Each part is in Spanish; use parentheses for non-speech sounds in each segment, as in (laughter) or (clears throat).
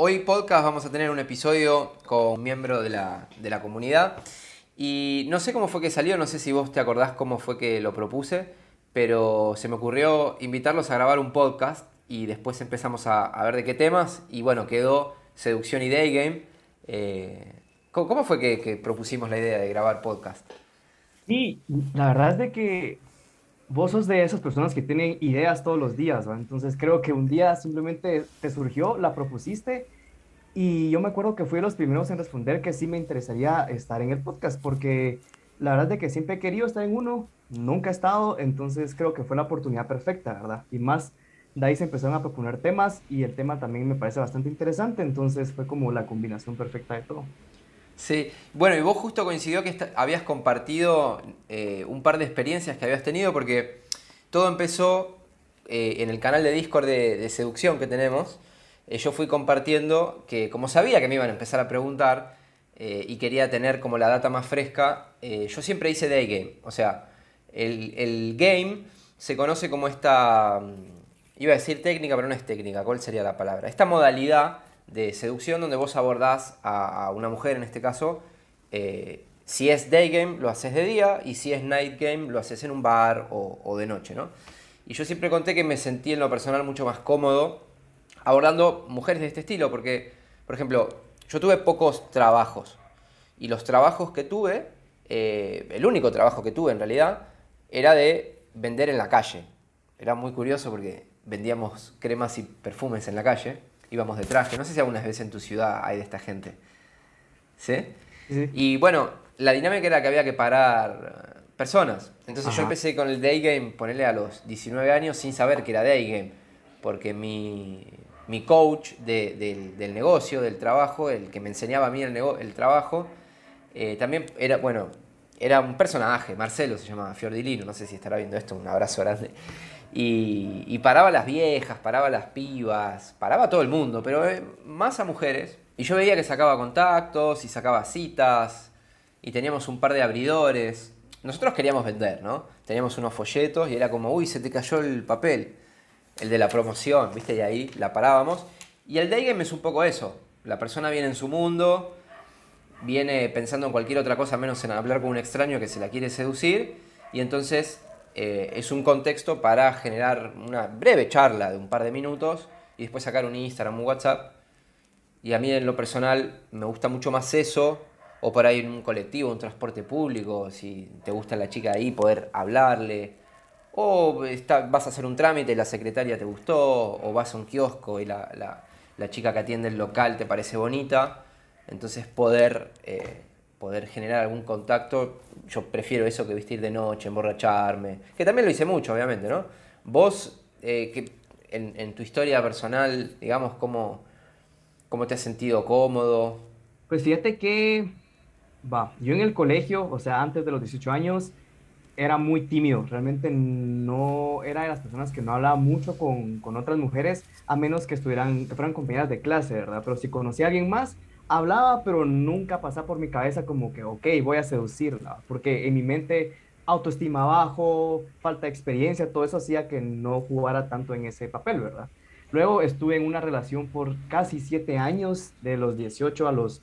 Hoy podcast vamos a tener un episodio con un miembro de la, comunidad y no sé cómo fue que salió, no sé si vos te acordás cómo fue que lo propuse, pero se me ocurrió invitarlos a grabar un podcast y después empezamos a, ver de qué temas y bueno, quedó Seducción y Day Game. Eh, ¿cómo, fue que, propusimos la idea de grabar podcast? Sí, la verdad es de que vos sos de esas personas que tienen ideas todos los días, ¿va? entonces creo que un día simplemente te surgió, la propusiste y yo me acuerdo que fui de los primeros en responder que sí me interesaría estar en el podcast porque la verdad es que siempre he querido estar en uno, nunca he estado, entonces creo que fue la oportunidad perfecta, ¿verdad? Y más, de ahí se empezaron a proponer temas y el tema también me parece bastante interesante, entonces fue como la combinación perfecta de todo. Sí, bueno, y vos justo coincidió que habías compartido eh, un par de experiencias que habías tenido, porque todo empezó eh, en el canal de Discord de, seducción que tenemos. Eh, yo fui compartiendo que, como sabía que me iban a empezar a preguntar y quería tener como la data más fresca, yo siempre hice day game. O sea, el, el game se conoce como esta, mm, iba a decir técnica, pero no es técnica, ¿cuál sería la palabra? Esta modalidad de seducción donde vos abordás a, una mujer en este caso. Eh, si es day game, lo haces de día y si es night game, lo haces en un bar o, de noche, ¿no? Y yo siempre conté que me sentí en lo personal mucho más cómodo abordando mujeres de este estilo, porque, por ejemplo, yo tuve pocos trabajos y los trabajos que tuve, eh, el único trabajo que tuve en realidad, era de vender en la calle. Era muy curioso porque vendíamos cremas y perfumes en la calle íbamos de traje. No sé si algunas veces en tu ciudad hay de esta gente. ¿Sí? Y bueno, la dinámica era que había que parar eh, personas. Entonces yo empecé con el day game, ponerle a los 19 años sin saber que era day game. Porque mi, coach del, negocio, del trabajo, el que me enseñaba a mí el, el trabajo, eh, también era, bueno, era un personaje, Marcelo se llamaba, Fiordilino, no sé si estará viendo esto, un abrazo grande. Y, paraba a las viejas, paraba a las pibas, paraba a todo el mundo, pero eh, más a mujeres. Y yo veía que sacaba contactos y sacaba citas y teníamos un par de abridores. Nosotros queríamos vender, ¿no? Teníamos unos folletos y era como, uy, se te cayó el papel, el de la promoción, ¿viste? Y ahí la parábamos. Y el day game es un poco eso. La persona viene en su mundo, viene pensando en cualquier otra cosa menos en hablar con un extraño que se la quiere seducir. Y entonces eh, es un contexto para generar una breve charla de un par de minutos y después sacar un Instagram, un WhatsApp. Y a mí en lo personal me gusta mucho más eso, o por ahí en un colectivo, un transporte público, si te gusta la chica ahí, poder hablarle. O vas a hacer un trámite y la secretaria te gustó, o vas a un kiosco y la, chica que atiende el local te parece bonita. Entonces poder eh, poder generar algún contacto, yo prefiero eso que vestir de noche, emborracharme, que también lo hice mucho, obviamente, ¿no? Vos, eh, que en, tu historia personal, digamos, ¿cómo, ¿cómo te has sentido cómodo? Pues fíjate que, va, yo en el colegio, o sea, antes de los 18 años, era muy tímido, realmente no era de las personas que no hablaba mucho con, con otras mujeres, a menos que estuvieran, que fueran compañeras de clase, ¿verdad? Pero si conocía a alguien más, hablaba, pero nunca pasaba por mi cabeza como que, ok, voy a seducirla, porque en mi mente autoestima bajo, falta de experiencia, todo eso hacía que no jugara tanto en ese papel, ¿verdad? Luego estuve en una relación por casi siete años, de los 18 a los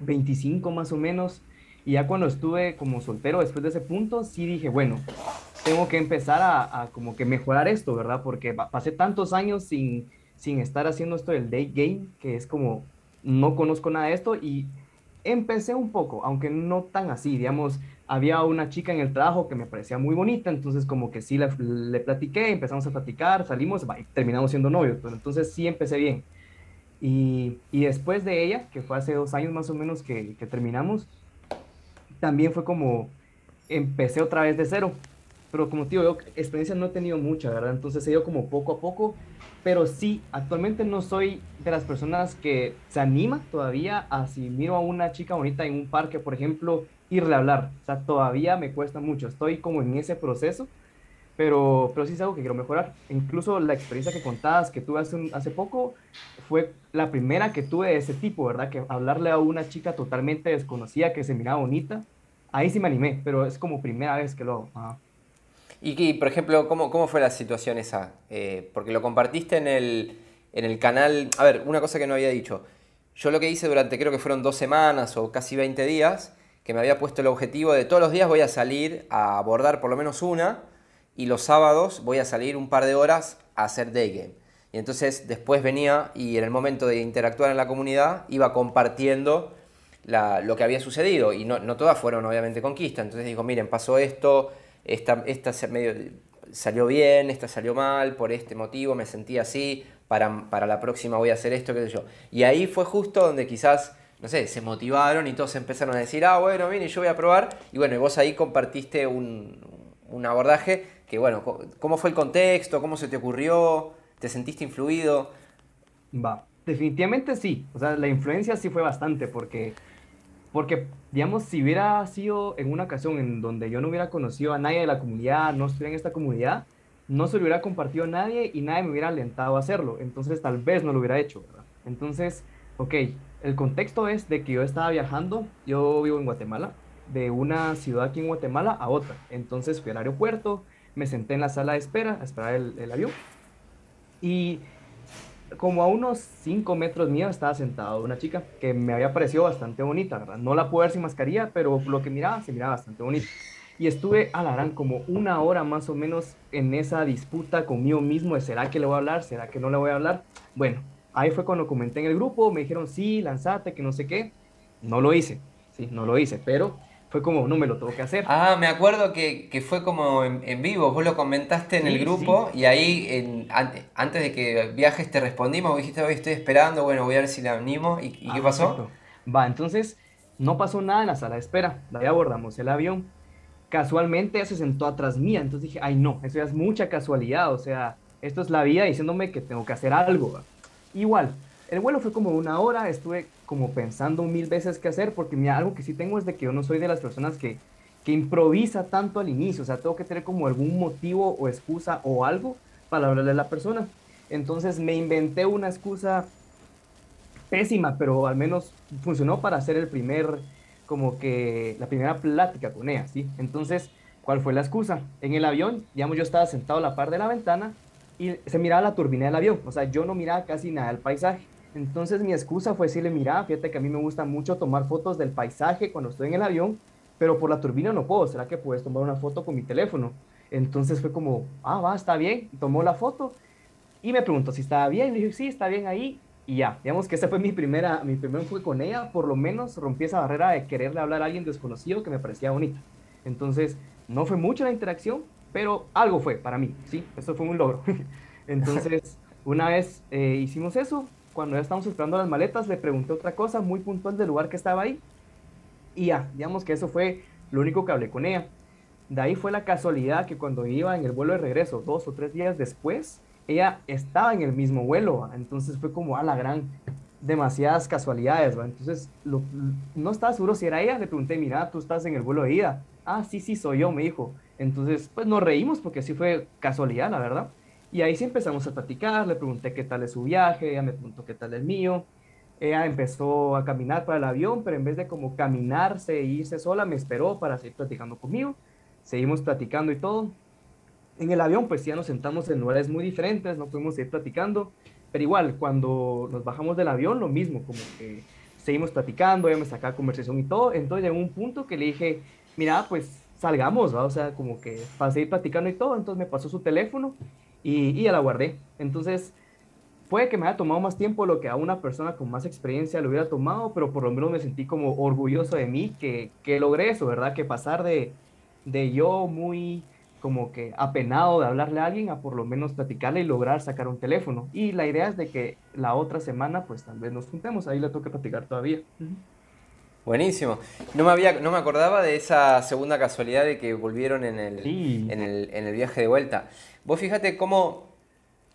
25 más o menos, y ya cuando estuve como soltero después de ese punto, sí dije, bueno, tengo que empezar a, como que mejorar esto, ¿verdad? Porque pasé tantos años sin, sin estar haciendo esto del date game, que es como no conozco nada de esto y empecé un poco, aunque no tan así, digamos, había una chica en el trabajo que me parecía muy bonita, entonces como que sí le, le platiqué, empezamos a platicar, salimos, y terminamos siendo novios, pero entonces sí empecé bien. Y, después de ella, que fue hace dos años más o menos que, que terminamos, también fue como, empecé otra vez de cero, pero como te digo, yo experiencia no he tenido mucha, ¿verdad? Entonces he ido como poco a poco pero sí, actualmente no soy de las personas que se anima todavía a si miro a una chica bonita en un parque, por ejemplo, irle a hablar. O sea, todavía me cuesta mucho. Estoy como en ese proceso, pero, pero sí es algo que quiero mejorar. Incluso la experiencia que contabas que tuve hace, hace poco fue la primera que tuve de ese tipo, ¿verdad? Que hablarle a una chica totalmente desconocida que se miraba bonita. Ahí sí me animé, pero es como primera vez que lo hago. Y, por ejemplo, ¿cómo, ¿cómo, fue la situación esa? Eh, porque lo compartiste en el, en el canal, a ver, una cosa que no había dicho, yo lo que hice durante creo que fueron dos semanas o casi 20 días, que me había puesto el objetivo de todos los días voy a salir a abordar por lo menos una y los sábados voy a salir un par de horas a hacer day game. Y entonces después venía y en el momento de interactuar en la comunidad iba compartiendo lo que había sucedido. Y no, no, todas fueron obviamente conquistas. Entonces digo, miren, pasó esto, esta, esta medio, salió bien, esta salió mal, por este motivo me sentí así, para, para la próxima voy a hacer esto, qué sé yo. Y ahí fue justo donde quizás no sé, se motivaron y todos empezaron a decir, ah, bueno, mire, yo voy a probar. Y bueno, y vos ahí compartiste un, abordaje que, bueno, ¿cómo fue el contexto? ¿Cómo se te ocurrió? ¿Te sentiste influido? Va, definitivamente sí. O sea, la influencia sí fue bastante porque, porque, digamos, si hubiera sido en una ocasión en donde yo no hubiera conocido a nadie de la comunidad, no estuviera en esta comunidad, no se lo hubiera compartido a nadie y nadie me hubiera alentado a hacerlo. Entonces, tal vez no lo hubiera hecho, ¿verdad? Entonces, ok, el contexto es de que yo estaba viajando, yo vivo en Guatemala, de una ciudad aquí en Guatemala a otra. Entonces fui al aeropuerto, me senté en la sala de espera a esperar el, avión y como a unos 5 metros mío estaba sentada una chica que me había parecido bastante bonita, ¿verdad? No la puedo ver sin mascarilla, pero lo que miraba se miraba bastante bonita. Y estuve a la gran como una hora más o menos en esa disputa conmigo mismo de ¿será que le voy a hablar? ¿Será que no le voy a hablar? Bueno, Ahí fue cuando comenté en el grupo, me dijeron, sí, lanzate, que no sé qué. No lo hice, sí, no lo hice, pero fue como, no me lo tengo que hacer. Ah, me acuerdo que, que fue como en, vivo, vos lo comentaste en el grupo y ahí en, antes de que viajes te respondimos, dijiste, hoy estoy esperando, bueno, voy a ver si la animo. ¿Y, qué pasó? Va, entonces no pasó nada en la sala de espera, ahí abordamos el avión. Casualmente ella se sentó atrás mía, entonces dije, ay no, eso ya es mucha casualidad, o sea, esto es la vida diciéndome que tengo que hacer algo. Igual, el vuelo fue como una hora, estuve como pensando mil veces qué hacer, porque mira, algo que sí tengo es de que yo no soy de las personas que, que improvisa tanto al inicio, o sea, tengo que tener como algún motivo o excusa o algo para hablarle a la persona. Entonces me inventé una excusa pésima, pero al menos funcionó para hacer el primer, como que la primera plática con ella, ¿sí? Entonces, ¿cuál fue la excusa? En el avión, digamos, yo estaba sentado a la par de la ventana y se miraba la turbina del avión, o sea, yo no miraba casi nada del paisaje. Entonces mi excusa fue decirle, mira, fíjate que a mí me gusta mucho tomar fotos del paisaje cuando estoy en el avión, pero por la turbina no puedo, ¿será que puedes tomar una foto con mi teléfono? Entonces fue como, ah, va, está bien, tomó la foto y me preguntó si estaba bien, le dije, sí, está bien ahí, y ya, digamos que esa fue mi primera, mi primer fue con ella, por lo menos rompí esa barrera de quererle hablar a alguien desconocido que me parecía bonita. Entonces, no fue mucha la interacción, pero algo fue para mí, ¿sí? Eso fue un logro. (laughs) Entonces, una vez eh, hicimos eso, cuando ya estábamos esperando las maletas, le pregunté otra cosa muy puntual del lugar que estaba ahí. Y ya, digamos que eso fue lo único que hablé con ella. De ahí fue la casualidad que cuando iba en el vuelo de regreso, dos o tres días después, ella estaba en el mismo vuelo. Entonces fue como a la gran, demasiadas casualidades. Entonces no estaba seguro si era ella. Le pregunté, mira, tú estás en el vuelo de ida. Ah, sí, sí, soy yo, me dijo. Entonces, pues nos reímos porque así fue casualidad, la verdad. Y ahí sí empezamos a platicar, le pregunté qué tal es su viaje, ella me preguntó qué tal el mío. Ella empezó a caminar para el avión, pero en vez de como caminarse e irse sola, me esperó para seguir platicando conmigo. Seguimos platicando y todo. En el avión, pues ya nos sentamos en lugares muy diferentes, no pudimos seguir platicando. Pero igual, cuando nos bajamos del avión, lo mismo, como que seguimos platicando, ella me sacaba conversación y todo. Entonces llegó un punto que le dije, mira, pues salgamos, ¿va? O sea, como que para seguir platicando y todo, entonces me pasó su teléfono y, y ya la guardé. Entonces, puede que me haya tomado más tiempo lo que a una persona con más experiencia le hubiera tomado, pero por lo menos me sentí como orgulloso de mí que, que logré eso, ¿verdad? Que pasar de, de yo muy como que apenado de hablarle a alguien a por lo menos platicarle y lograr sacar un teléfono. Y la idea es de que la otra semana pues tal vez nos juntemos, ahí le toca platicar todavía. Buenísimo. No me, había, no me acordaba de esa segunda casualidad de que volvieron en el, en el, viaje de vuelta. Vos fíjate cómo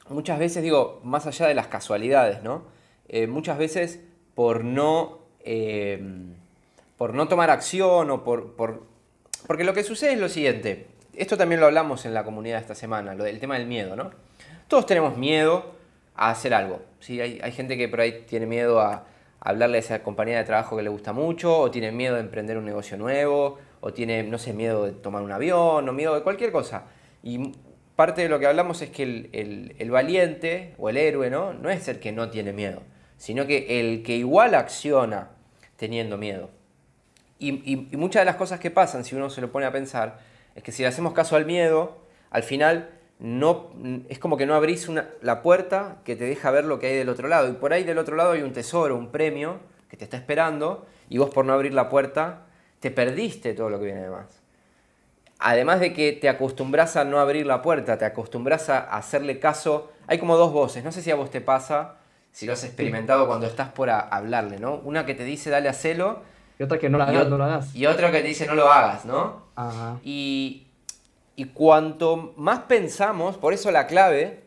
muchas veces, digo, más allá de las casualidades, ¿no? Eh, muchas veces por no, eh, por no tomar acción o por, por... Porque lo que sucede es lo siguiente. Esto también lo hablamos en la comunidad esta semana, lo del tema del miedo, ¿no? Todos tenemos miedo a hacer algo. ¿sí? Hay, hay gente que por ahí tiene miedo a hablarle a esa compañía de trabajo que le gusta mucho, o tiene miedo de emprender un negocio nuevo, o tiene, no sé, miedo de tomar un avión, o miedo de cualquier cosa. Parte de lo que hablamos es que el, valiente o el héroe ¿no? no es el que no tiene miedo, sino que el que igual acciona teniendo miedo. Y, muchas de las cosas que pasan, si uno se lo pone a pensar, es que si le hacemos caso al miedo, al final no, es como que no abrís la puerta que te deja ver lo que hay del otro lado. Y por ahí del otro lado hay un tesoro, un premio que te está esperando, y vos por no abrir la puerta te perdiste todo lo que viene de más además de que te acostumbras a no abrir la puerta, te acostumbras a hacerle caso, hay como dos voces, no sé si a vos te pasa, si lo has experimentado cuando estás por hablarle, ¿no? Una que te dice dale a celo. Y otra que no, la hagas, no lo hagas. Y otra que te dice no lo hagas, ¿no? Ajá. Y, y cuanto más pensamos, por eso la clave,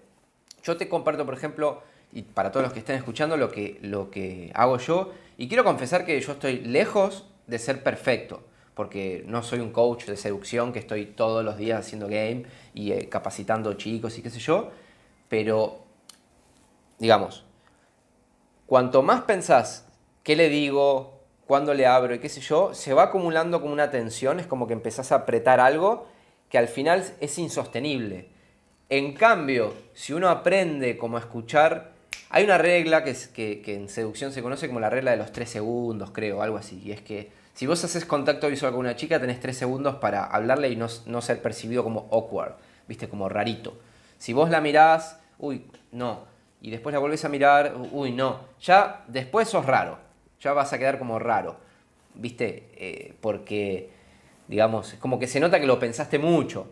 yo te comparto, por ejemplo, y para todos los que estén escuchando, lo que, lo que hago yo, y quiero confesar que yo estoy lejos de ser perfecto porque no soy un coach de seducción que estoy todos los días haciendo game y eh, capacitando chicos y qué sé yo, pero digamos, cuanto más pensás qué le digo, cuándo le abro y qué sé yo, se va acumulando como una tensión, es como que empezás a apretar algo que al final es insostenible. En cambio, si uno aprende como a escuchar, hay una regla que, que, que en seducción se conoce como la regla de los tres segundos, creo, algo así, y es que si vos haces contacto visual con una chica, tenés tres segundos para hablarle y no, ser percibido como awkward, viste, como rarito. Si vos la mirás, uy, no. Y después la volvés a mirar, uy, no. Ya después sos raro. Ya vas a quedar como raro. ¿Viste? Eh, porque, digamos, es como que se nota que lo pensaste mucho.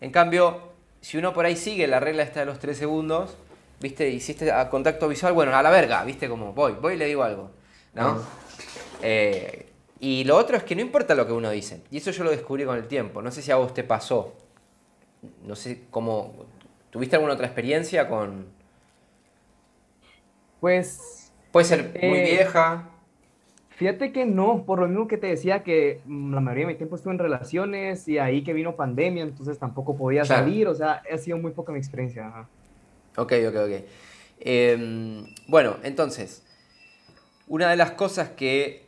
En cambio, si uno por ahí sigue la regla esta de los tres segundos, ¿viste? Hiciste contacto visual, bueno, a la verga, ¿viste? Como voy, voy y le digo algo. ¿No? Eh, y lo otro es que no importa lo que uno dice. Y eso yo lo descubrí con el tiempo. No sé si a vos te pasó. No sé cómo. ¿Tuviste alguna otra experiencia con.? Pues. Puede ser muy eh, vieja. Fíjate que no, por lo mismo que te decía que la mayoría de mi tiempo estuve en relaciones y ahí que vino pandemia, entonces tampoco podía salir, o sea, ha sido muy poca mi experiencia. Ok, ok, ok. Em, bueno, entonces, una de las cosas que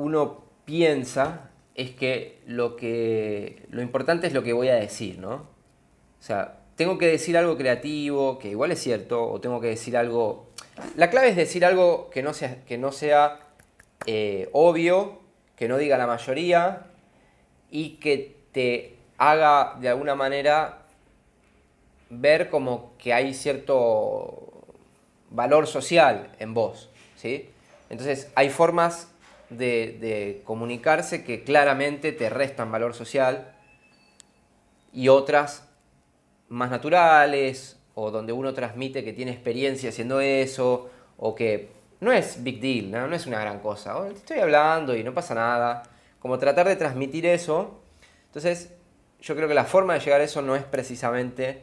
uno piensa es que lo, que lo importante es lo que voy a decir, ¿no? O sea, tengo que decir algo creativo, que igual es cierto, o tengo que decir algo... La clave es decir algo que no sea, que no sea eh, obvio, que no diga la mayoría y que te haga de alguna manera ver como que hay cierto valor social en vos, ¿sí? Entonces hay formas de, comunicarse que claramente te restan valor social y otras más naturales o donde uno transmite que tiene experiencia haciendo eso o que no es big deal, no, es una gran cosa. Oh, estoy hablando y no pasa nada. Como tratar de transmitir eso. Entonces, yo creo que la forma de llegar a eso no es precisamente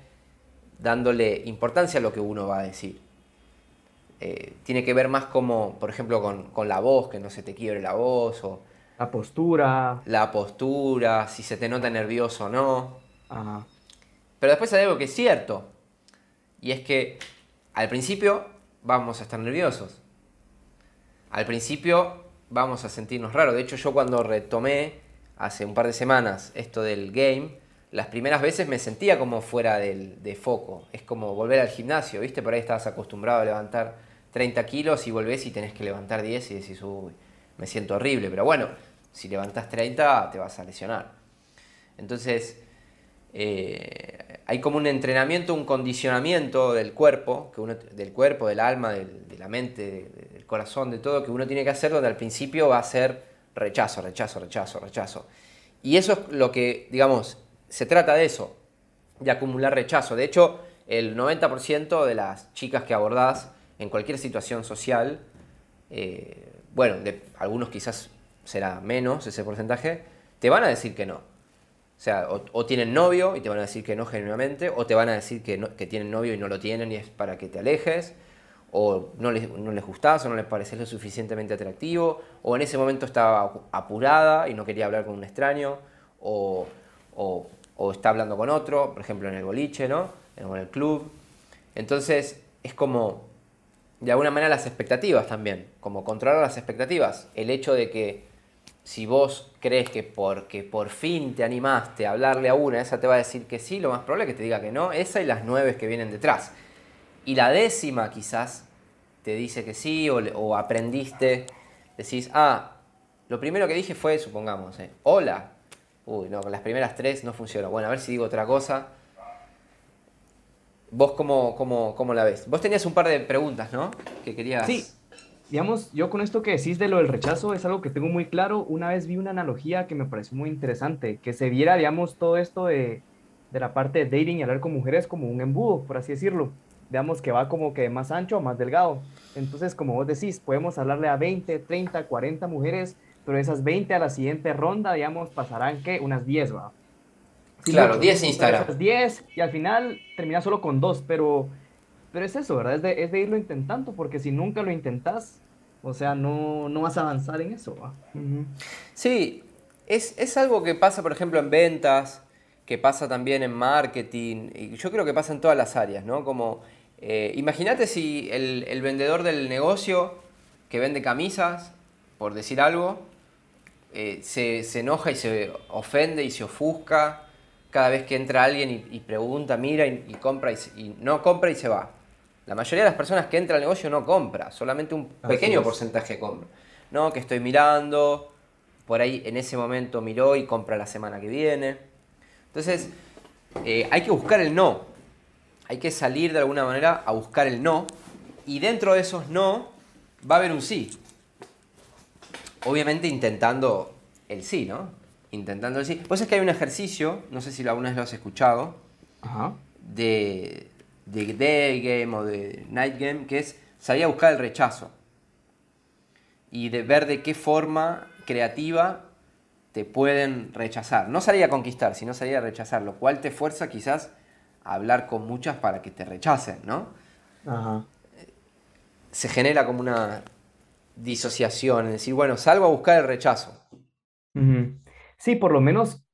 dándole importancia a lo que uno va a decir. Eh, tiene que ver más como, por ejemplo, con, la voz, que no se te quiebre la voz, o... La postura. La postura, si se te nota nervioso o no. Pero después hay algo que es cierto, y es que al principio vamos a estar nerviosos. Al principio vamos a sentirnos raros. De hecho, yo cuando retomé hace un par de semanas esto del game, las primeras veces me sentía como fuera del, de foco. Es como volver al gimnasio, ¿viste? Por ahí estabas acostumbrado a levantar 30 kilos y volvés y tenés que levantar 10 y decís, uy, me siento horrible. Pero bueno, si levantás 30 te vas a lesionar. Entonces, eh, hay como un entrenamiento, un condicionamiento del cuerpo, que uno, del cuerpo, del alma, de la mente, del corazón, de todo, que uno tiene que hacer, donde al principio va a ser rechazo, rechazo, rechazo, rechazo. Y eso es lo que, digamos, se trata de eso, de acumular rechazo. De hecho, el 90% de las chicas que abordás en cualquier situación social, eh, bueno, de algunos quizás será menos ese porcentaje, te van a decir que no. O sea, o, tienen novio y te van a decir que no genuinamente, o te van a decir que, tienen novio y no lo tienen y es para que te alejes, o no les, no les gustás o no les pareces lo suficientemente atractivo, o en ese momento estaba apurada y no quería hablar con un extraño, o, o, o está hablando con otro, por ejemplo en el boliche, ¿no? En el club. Entonces es como de alguna manera las expectativas también, como controlar las expectativas. El hecho de que si vos crees que porque por fin te animaste a hablarle a una, esa te va a decir que sí, lo más probable es que te diga que no, esa y las nueve que vienen detrás. Y la décima quizás te dice que sí o, aprendiste, decís, ah, lo primero que dije fue, supongamos, eh, hola. Uy, no, con las primeras tres no funcionó. Bueno, a ver si digo otra cosa. ¿Vos cómo, cómo, cómo la ves? Vos tenías un par de preguntas, ¿no? Que querías... Sí, digamos, yo con esto que decís de lo del rechazo es algo que tengo muy claro. Una vez vi una analogía que me pareció muy interesante, que se viera, digamos, todo esto de, de la parte de dating y hablar con mujeres como un embudo, por así decirlo. Digamos que va como que más ancho o más delgado. Entonces, como vos decís, podemos hablarle a 20, 30, 40 mujeres, pero esas 20 a la siguiente ronda, digamos, pasarán que unas 10, ¿va? Claro, 10 en Instagram. 10 y al final termina solo con 2, pero pero es eso, ¿verdad? Es de, es de irlo intentando, porque si nunca lo intentas, o sea, no, no vas a avanzar en eso. Sí, es, es, algo que pasa, por ejemplo, en ventas, que pasa también en marketing, y yo creo que pasa en todas las áreas, ¿no? Como, eh, imagínate si el, el, vendedor del negocio que vende camisas, por decir algo, eh, se, se, enoja y se ofende y se ofusca cada vez que entra alguien y, pregunta, mira y, compra y no compra y se va. La mayoría de las personas que entran al negocio no compra, solamente un pequeño porcentaje compra. No, que estoy mirando, por ahí en ese momento miró y compra la semana que viene. Entonces, eh, hay que buscar el no. Hay que salir de alguna manera a buscar el no. Y dentro de esos no va a haber un sí. Obviamente intentando el sí, ¿no? Intentando sí. Pues es que hay un ejercicio, no sé si alguna vez lo has escuchado, de de day game o de night game, que es salir a buscar el rechazo y de ver de qué forma creativa te pueden rechazar. No salir a conquistar, sino salir a rechazar, lo cual te fuerza quizás a hablar con muchas para que te rechacen, ¿no? Se genera como una disociación, es decir, bueno, salgo a buscar el rechazo. Sí, por lo menos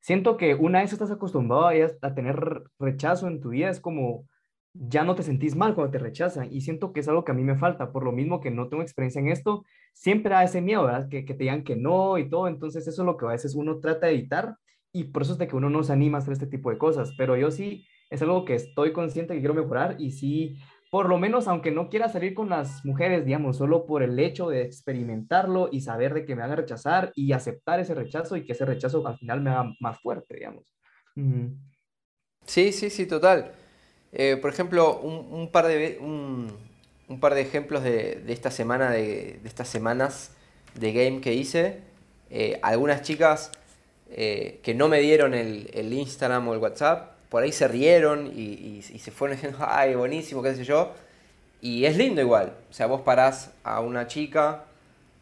siento que una vez estás acostumbrado a, tener rechazo en tu vida, es como ya no te sentís mal cuando te rechazan y siento que es algo que a mí me falta, por lo mismo que no tengo experiencia en esto, siempre da ese miedo, ¿verdad? Que, que te digan que no y todo, entonces eso es lo que a veces uno trata de evitar y por eso es de que uno no se anima a hacer este tipo de cosas, pero yo sí, es algo que estoy consciente que quiero mejorar y sí, por lo menos aunque no quiera salir con las mujeres, digamos, solo por el hecho de experimentarlo y saber de que me van a rechazar y aceptar ese rechazo y que ese rechazo al final me haga más fuerte, digamos. Sí, sí, sí, total. Eh, por ejemplo, un, par de, un, par de ejemplos de, esta semana, de, estas semanas de game que hice. Eh, algunas chicas eh, que no me dieron el, el Instagram o el WhatsApp por ahí se rieron y, se fueron diciendo, (laughs) ay, buenísimo, qué sé yo. Y es lindo igual. O sea, vos parás a una chica,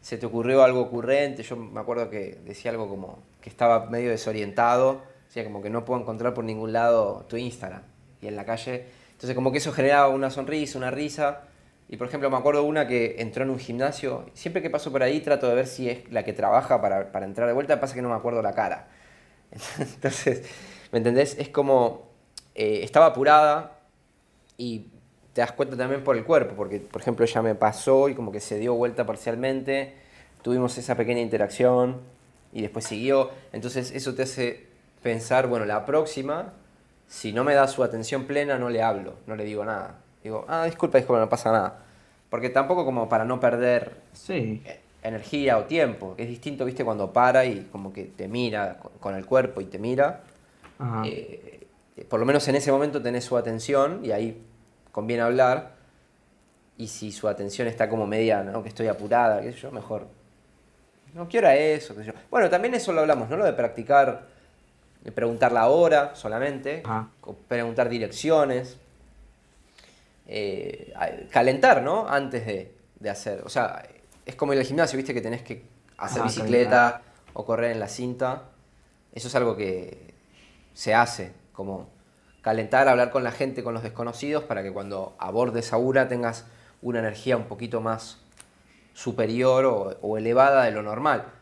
se te ocurrió algo ocurrente. Yo me acuerdo que decía algo como que estaba medio desorientado. O sea, como que no puedo encontrar por ningún lado tu Instagram. Y en la calle. Entonces, como que eso generaba una sonrisa, una risa. Y por ejemplo, me acuerdo una que entró en un gimnasio. Siempre que paso por ahí trato de ver si es la que trabaja para, para entrar de vuelta. Pasa que no me acuerdo la cara. (laughs) Entonces ¿Me entendés? Es como, eh, estaba apurada y te das cuenta también por el cuerpo, porque por ejemplo ella me pasó y como que se dio vuelta parcialmente, tuvimos esa pequeña interacción y después siguió, entonces eso te hace pensar, bueno, la próxima, si no me da su atención plena, no le hablo, no le digo nada. Digo, ah, disculpa, disculpa, no pasa nada. Porque tampoco como para no perder sí. energía o tiempo, es distinto, viste, cuando para y como que te mira con el cuerpo y te mira, eh, por lo menos en ese momento tenés su atención y ahí conviene hablar. Y si su atención está como media, ¿no? que estoy apurada, qué sé yo, mejor. No, quiero eso? Qué sé yo. Bueno, también eso lo hablamos, ¿no? Lo de practicar, de preguntar la hora solamente, preguntar direcciones, eh, calentar, ¿no? Antes de, de, hacer. O sea, es como en el gimnasio, ¿viste? Que tenés que hacer bicicleta o correr en la cinta. Eso es algo que, se hace, como calentar, hablar con la gente, con los desconocidos, para que cuando abordes a tengas una energía un poquito más superior o, elevada de lo normal.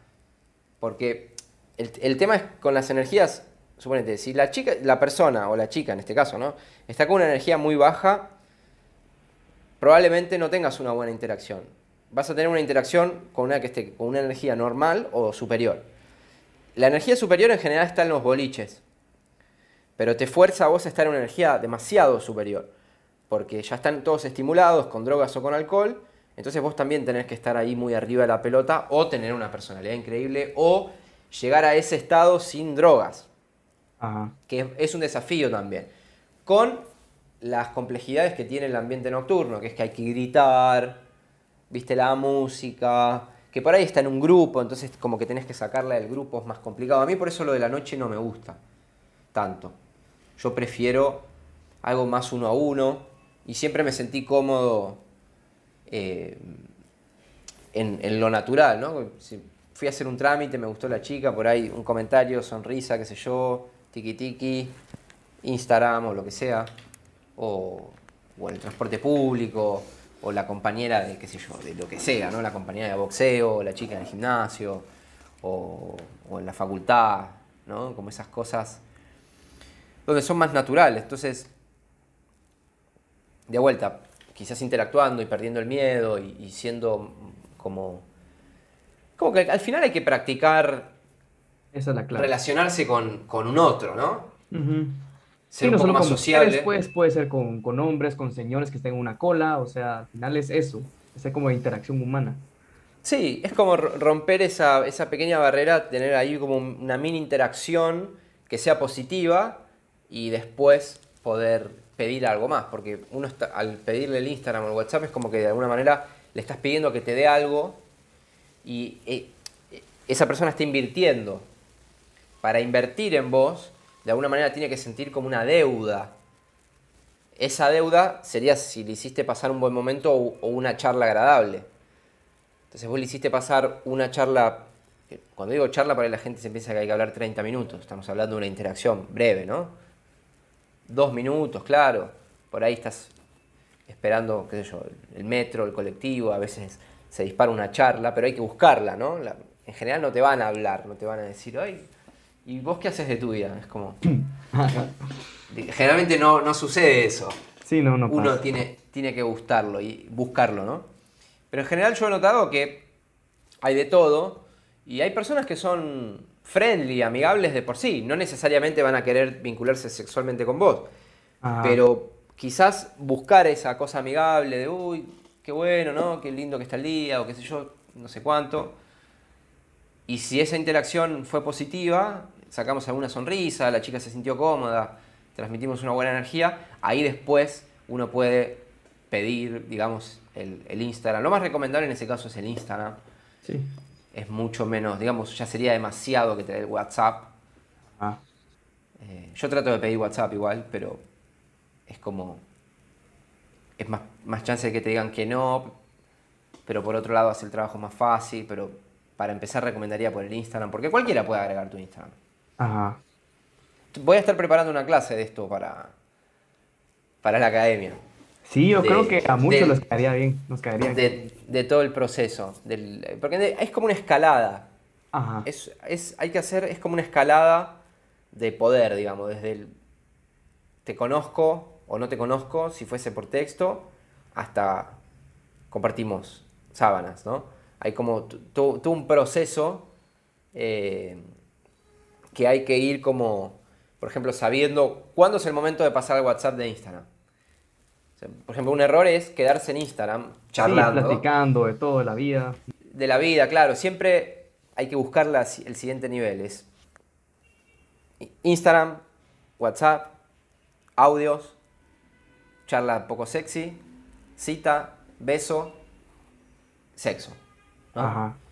Porque el, tema es con las energías, suponete, si la chica, la persona o la chica en este caso, ¿no? Está con una energía muy baja, probablemente no tengas una buena interacción. vas a tener una interacción con una que esté con una energía normal o superior. La energía superior en general está en los boliches, pero te fuerza a vos a estar en una energía demasiado superior, porque ya están todos estimulados con drogas o con alcohol, entonces vos también tenés que estar ahí muy arriba de la pelota o tener una personalidad increíble o llegar a ese estado sin drogas, que es un desafío también, con las complejidades que tiene el ambiente nocturno, que es que hay que gritar, viste la música, que por ahí está en un grupo, entonces como que tenés que sacarla del grupo, es más complicado. A mí por eso lo de la noche no me gusta tanto. Yo prefiero algo más uno a uno y siempre me sentí cómodo eh, en, lo natural, ¿no? Si fui a hacer un trámite, me gustó la chica, por ahí un comentario, sonrisa, qué sé yo, tiki tiki, Instagram o lo que sea, o, o en el transporte público, o la compañera de, qué sé yo, de lo que sea, ¿no? La compañera de boxeo, o la chica en el gimnasio, o, en la facultad, ¿no? Como esas cosas donde son más naturales. Entonces, de vuelta, quizás interactuando y perdiendo el miedo y, siendo como... Como que al final hay que practicar Esa es la clave. relacionarse con, un otro, ¿no? sí, no solo más sociable. Después puede ser con, con, hombres, con señores que estén en una cola, o sea, al final es eso, es como interacción humana. Sí, es como romper esa, esa pequeña barrera, tener ahí como una mini interacción que sea positiva y después poder pedir algo más, porque uno está, al pedirle el Instagram o el WhatsApp es como que de alguna manera le estás pidiendo que te dé algo y eh, esa persona está invirtiendo. Para invertir en vos de alguna manera tiene que sentir como una deuda. Esa deuda sería si le hiciste pasar un buen momento o, una charla agradable. Entonces vos le hiciste pasar una charla, cuando digo charla para la gente se piensa que hay que hablar 30 minutos, estamos hablando de una interacción breve, ¿no? Dos minutos, claro, por ahí estás esperando, qué sé yo, el metro, el colectivo, a veces se dispara una charla, pero hay que buscarla, ¿no? en general no te van a hablar, no te van a decir, ay, ¿y vos qué haces de tu vida? Es como... (laughs) Generalmente no, no sucede eso. Sí, no, no Uno tiene, tiene que gustarlo y buscarlo, ¿no? Pero en general yo he notado que hay de todo y hay personas que son friendly, amigables de por sí. No necesariamente van a querer vincularse sexualmente con vos. Pero quizás buscar esa cosa amigable de, uy, qué bueno, ¿no? Qué lindo que está el día o qué sé yo, no sé cuánto. Y si esa interacción fue positiva, sacamos alguna sonrisa, la chica se sintió cómoda, transmitimos una buena energía, ahí después uno puede pedir, digamos, el, Instagram. Lo más recomendable en ese caso es el Instagram. Sí. Es mucho menos, digamos, ya sería demasiado que te dé el WhatsApp. Ah. Eh, yo trato de pedir WhatsApp igual, pero es como. Es más, más chance de que te digan que no, pero por otro lado hace el trabajo más fácil, pero para empezar recomendaría por el Instagram, porque cualquiera puede agregar tu Instagram. Ajá. Voy a estar preparando una clase de esto para, para la academia. Sí, yo creo que a muchos les caería bien, nos caería de, de, todo el proceso. Del, porque es como una escalada. Ajá. Es, es, hay que hacer, es como una escalada de poder, digamos, desde el te conozco o no te conozco, si fuese por texto, hasta compartimos sábanas, ¿no? Hay como todo un proceso eh, que hay que ir como, por ejemplo, sabiendo cuándo es el momento de pasar al WhatsApp de Instagram. Por ejemplo, un error es quedarse en Instagram charlando. Sí, platicando de todo, de la vida. De la vida, claro. Siempre hay que buscar el siguiente nivel. Es Instagram, WhatsApp, audios, charla poco sexy, cita, beso, sexo.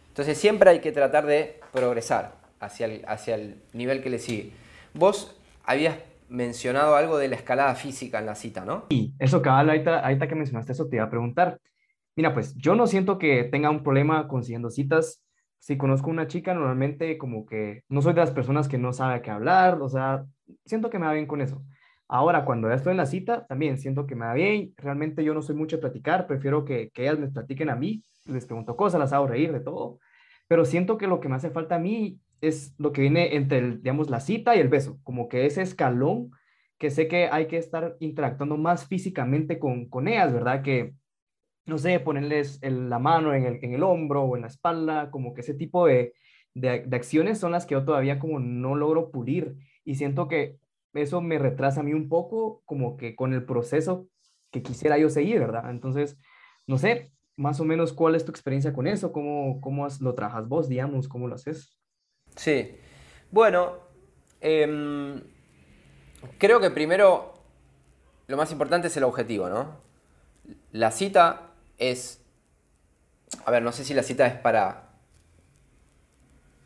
Entonces siempre hay que tratar de progresar hacia el, hacia el nivel que le sigue. Vos habías mencionado algo de la escalada física en la cita, ¿no? Sí, eso cabal, ahorita, ahorita que mencionaste eso te iba a preguntar. Mira, pues yo no siento que tenga un problema consiguiendo citas. Si conozco una chica, normalmente como que no soy de las personas que no sabe qué hablar, o sea, siento que me va bien con eso. Ahora, cuando ya estoy en la cita, también siento que me va bien. Realmente yo no soy mucho de platicar, prefiero que, que ellas me platiquen a mí. Les pregunto cosas, las hago reír de todo. Pero siento que lo que me hace falta a mí es lo que viene entre, digamos, la cita y el beso, como que ese escalón que sé que hay que estar interactuando más físicamente con, con ellas, ¿verdad? Que no sé, ponerles la mano en el, en el hombro o en la espalda, como que ese tipo de, de, acciones son las que yo todavía como no logro pulir y siento que eso me retrasa a mí un poco como que con el proceso que quisiera yo seguir, ¿verdad? Entonces, no sé, más o menos cuál es tu experiencia con eso, cómo, cómo lo trabajas vos, digamos, cómo lo haces. Sí, bueno, em, creo que primero lo más importante es el objetivo, ¿no? La cita es, a ver, no sé si la cita es para...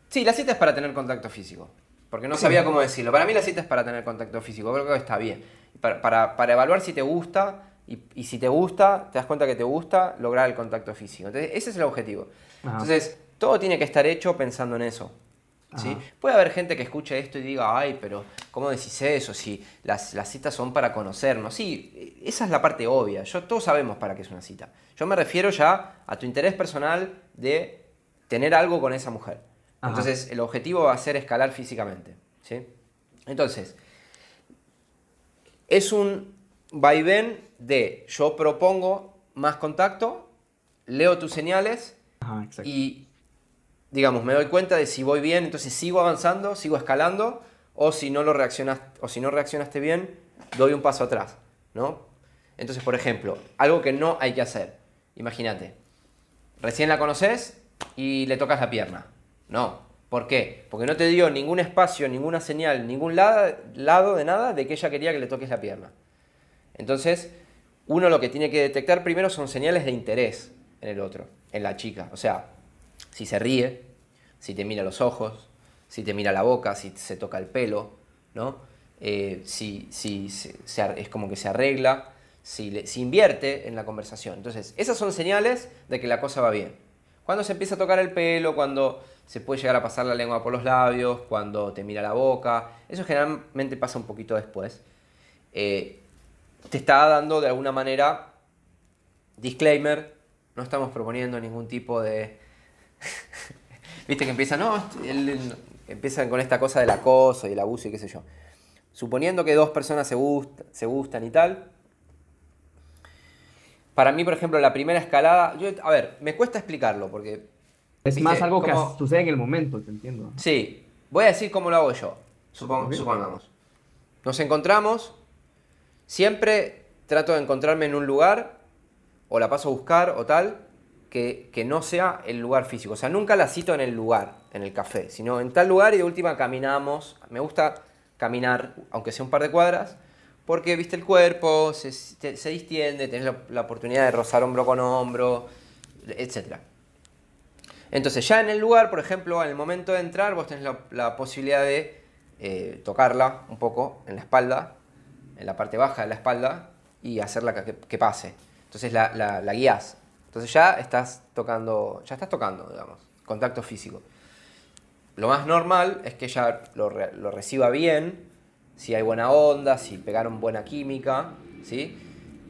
Sí, la cita es para tener contacto físico, porque no sabía cómo decirlo. Para mí la cita es para tener contacto físico, creo que está bien. Para, para, evaluar si te gusta y, si te gusta, te das cuenta que te gusta, lograr el contacto físico. Entonces, ese es el objetivo. Entonces, todo tiene que estar hecho pensando en eso. ¿Sí? Puede haber gente que escuche esto y diga, ay, pero ¿cómo decís eso? Si las, citas son para conocernos. Sí, esa es la parte obvia. Yo, todos sabemos para qué es una cita. Yo me refiero ya a tu interés personal de tener algo con esa mujer. Entonces, el objetivo va a ser escalar físicamente. ¿sí? Entonces, es un vaivén de yo propongo más contacto, leo tus señales y digamos, me doy cuenta de si voy bien, entonces sigo avanzando, sigo escalando, o si no lo reaccionaste, o si no reaccionaste bien, doy un paso atrás, ¿no? Entonces, por ejemplo, algo que no hay que hacer. Imagínate, recién la conoces y le tocas la pierna. No. ¿Por qué? Porque no te dio ningún espacio, ninguna señal, ningún lado, lado de nada de que ella quería que le toques la pierna. Entonces, uno lo que tiene que detectar primero son señales de interés en el otro, en la chica. O sea, si se ríe, si te mira los ojos, si te mira la boca, si se toca el pelo, ¿no? Eh, si, si es como que se arregla, si, si invierte en la conversación. Entonces, esas son señales de que la cosa va bien. Cuando se empieza a tocar el pelo, cuando se puede llegar a pasar la lengua por los labios, cuando te mira la boca, eso generalmente pasa un poquito después. Eh, te está dando de alguna manera, disclaimer, no estamos proponiendo ningún tipo de (laughs) Viste que empiezan, no, empiezan con esta cosa del acoso y el abuso y qué sé yo. Suponiendo que dos personas se, se gustan y tal. Para mí, por ejemplo, la primera escalada, yo, a ver, me cuesta explicarlo porque... Es más algo que sucede en el momento, te entiendo. Sí, voy a decir cómo lo hago yo, supongamos. Nos encontramos, siempre trato de encontrarme en un lugar, o la paso a buscar o tal, que, no sea el lugar físico. O sea, nunca la cito en el lugar, en el café, sino en tal lugar y de última caminamos. Me gusta caminar, aunque sea un par de cuadras, porque, viste, el cuerpo se, se distiende, tenés la, oportunidad de rozar hombro con hombro, etc. Entonces, ya en el lugar, por ejemplo, en el momento de entrar, vos tenés la, posibilidad de eh, tocarla un poco en la espalda, en la parte baja de la espalda, y hacerla que, pase. Entonces la, la, la guías entonces ya estás tocando, ya estás tocando, digamos, contacto físico. Lo más normal es que ella lo, reciba bien, si hay buena onda, si pegaron buena química, ¿sí?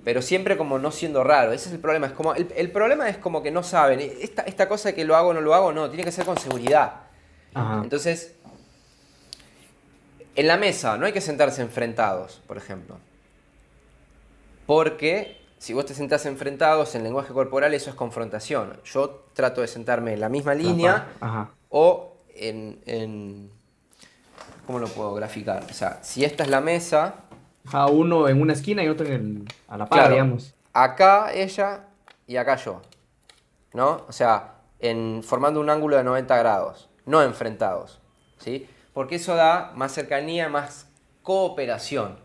Pero siempre como no siendo raro, ese es el problema. Es como, el, problema es como que no saben, esta, esta, cosa de que lo hago o no lo hago, no, tiene que ser con seguridad. Entonces, en la mesa no hay que sentarse enfrentados, por ejemplo. Porque si vos te sentás enfrentados en lenguaje corporal, eso es confrontación. Yo trato de sentarme en la misma línea o en, ¿Cómo lo puedo graficar? O sea, si esta es la mesa... A uno en una esquina y otro en a la par, digamos. Acá ella y acá yo. ¿No? O sea, en, formando un ángulo de 90 grados, no enfrentados. ¿Sí? Porque eso da más cercanía, más cooperación.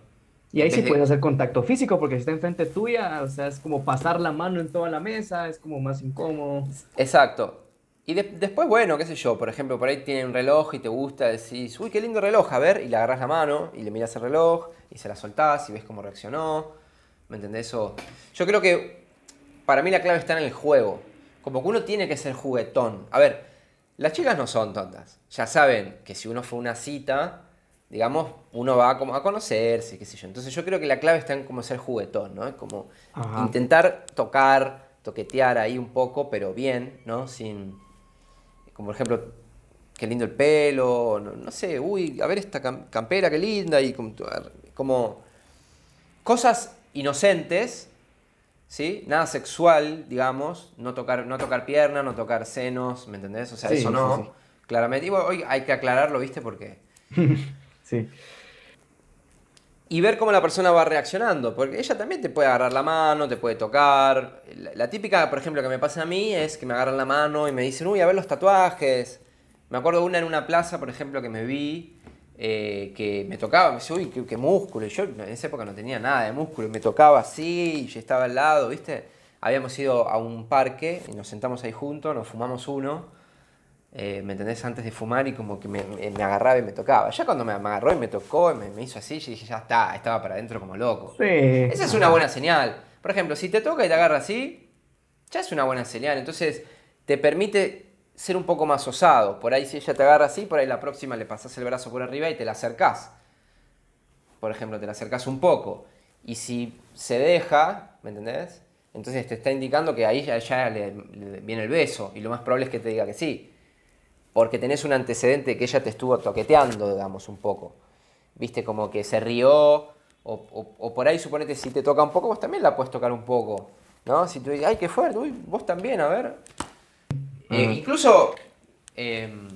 Y ahí sí puedes hacer contacto físico, porque si está enfrente tuya, o sea, es como pasar la mano en toda la mesa, es como más incómodo. Exacto. Y después, bueno, qué sé yo, por ejemplo, por ahí tiene un reloj y te gusta, decís, uy, qué lindo reloj, a ver, y le agarras la mano y le miras el reloj y se la soltás y ves cómo reaccionó. ¿Me entendés? Eso. Yo creo que para mí la clave está en el juego. Como que uno tiene que ser juguetón. A ver, las chicas no son tontas. Ya saben que si uno fue a una cita, digamos, uno va como a conocerse, qué sé yo. Entonces yo creo que la clave está en como ser juguetón, ¿no? Como intentar tocar, toquetear ahí un poco, pero bien, ¿no? Sin, como por ejemplo, qué lindo el pelo, no, sé, uy, a ver esta campera, qué linda, y como, como cosas inocentes, ¿sí? Nada sexual, digamos, no tocar, no tocar pierna, no tocar senos, ¿me entendés? O sea, Sí, eso sí, no, sí. claramente. Y bueno, hoy hay que aclararlo, ¿viste? Porque... (laughs) Sí. Y ver cómo la persona va reaccionando, porque ella también te puede agarrar la mano, te puede tocar. La, la típica, por ejemplo, que me pasa a mí es que me agarran la mano y me dicen, uy, a ver los tatuajes. Me acuerdo una en una plaza, por ejemplo, que me vi, eh, que me tocaba, me dice, uy, qué, qué músculo. Y yo en esa época no tenía nada de músculo, y me tocaba así, y yo estaba al lado, ¿viste? Habíamos ido a un parque y nos sentamos ahí juntos, nos fumamos uno, eh, ¿me entendés? Antes de fumar y como que me, me- agarraba y me tocaba. Ya cuando me, agarró y me tocó y me, me hizo así, yo dije, ya está, estaba para adentro como loco. Sí. Esa es una buena señal. Por ejemplo, si te toca y te agarra así, ya es una buena señal. Entonces, te permite ser un poco más osado. Por ahí, si ella te agarra así, por ahí la próxima le pasas el brazo por arriba y te la acercás. Por ejemplo, te la acercás un poco. Y si se deja, ¿me entendés? Entonces te está indicando que ahí ya, ya le, le viene el beso. Y lo más probable es que te diga que sí. Porque tenés un antecedente que ella te estuvo toqueteando, digamos, un poco. Viste, como que se rió. O, o- o por ahí, suponete, si te toca un poco, vos también la puedes tocar un poco. ¿No? Si tú dices, ay, qué fuerte, uy, vos también, a ver. Eh, incluso. em,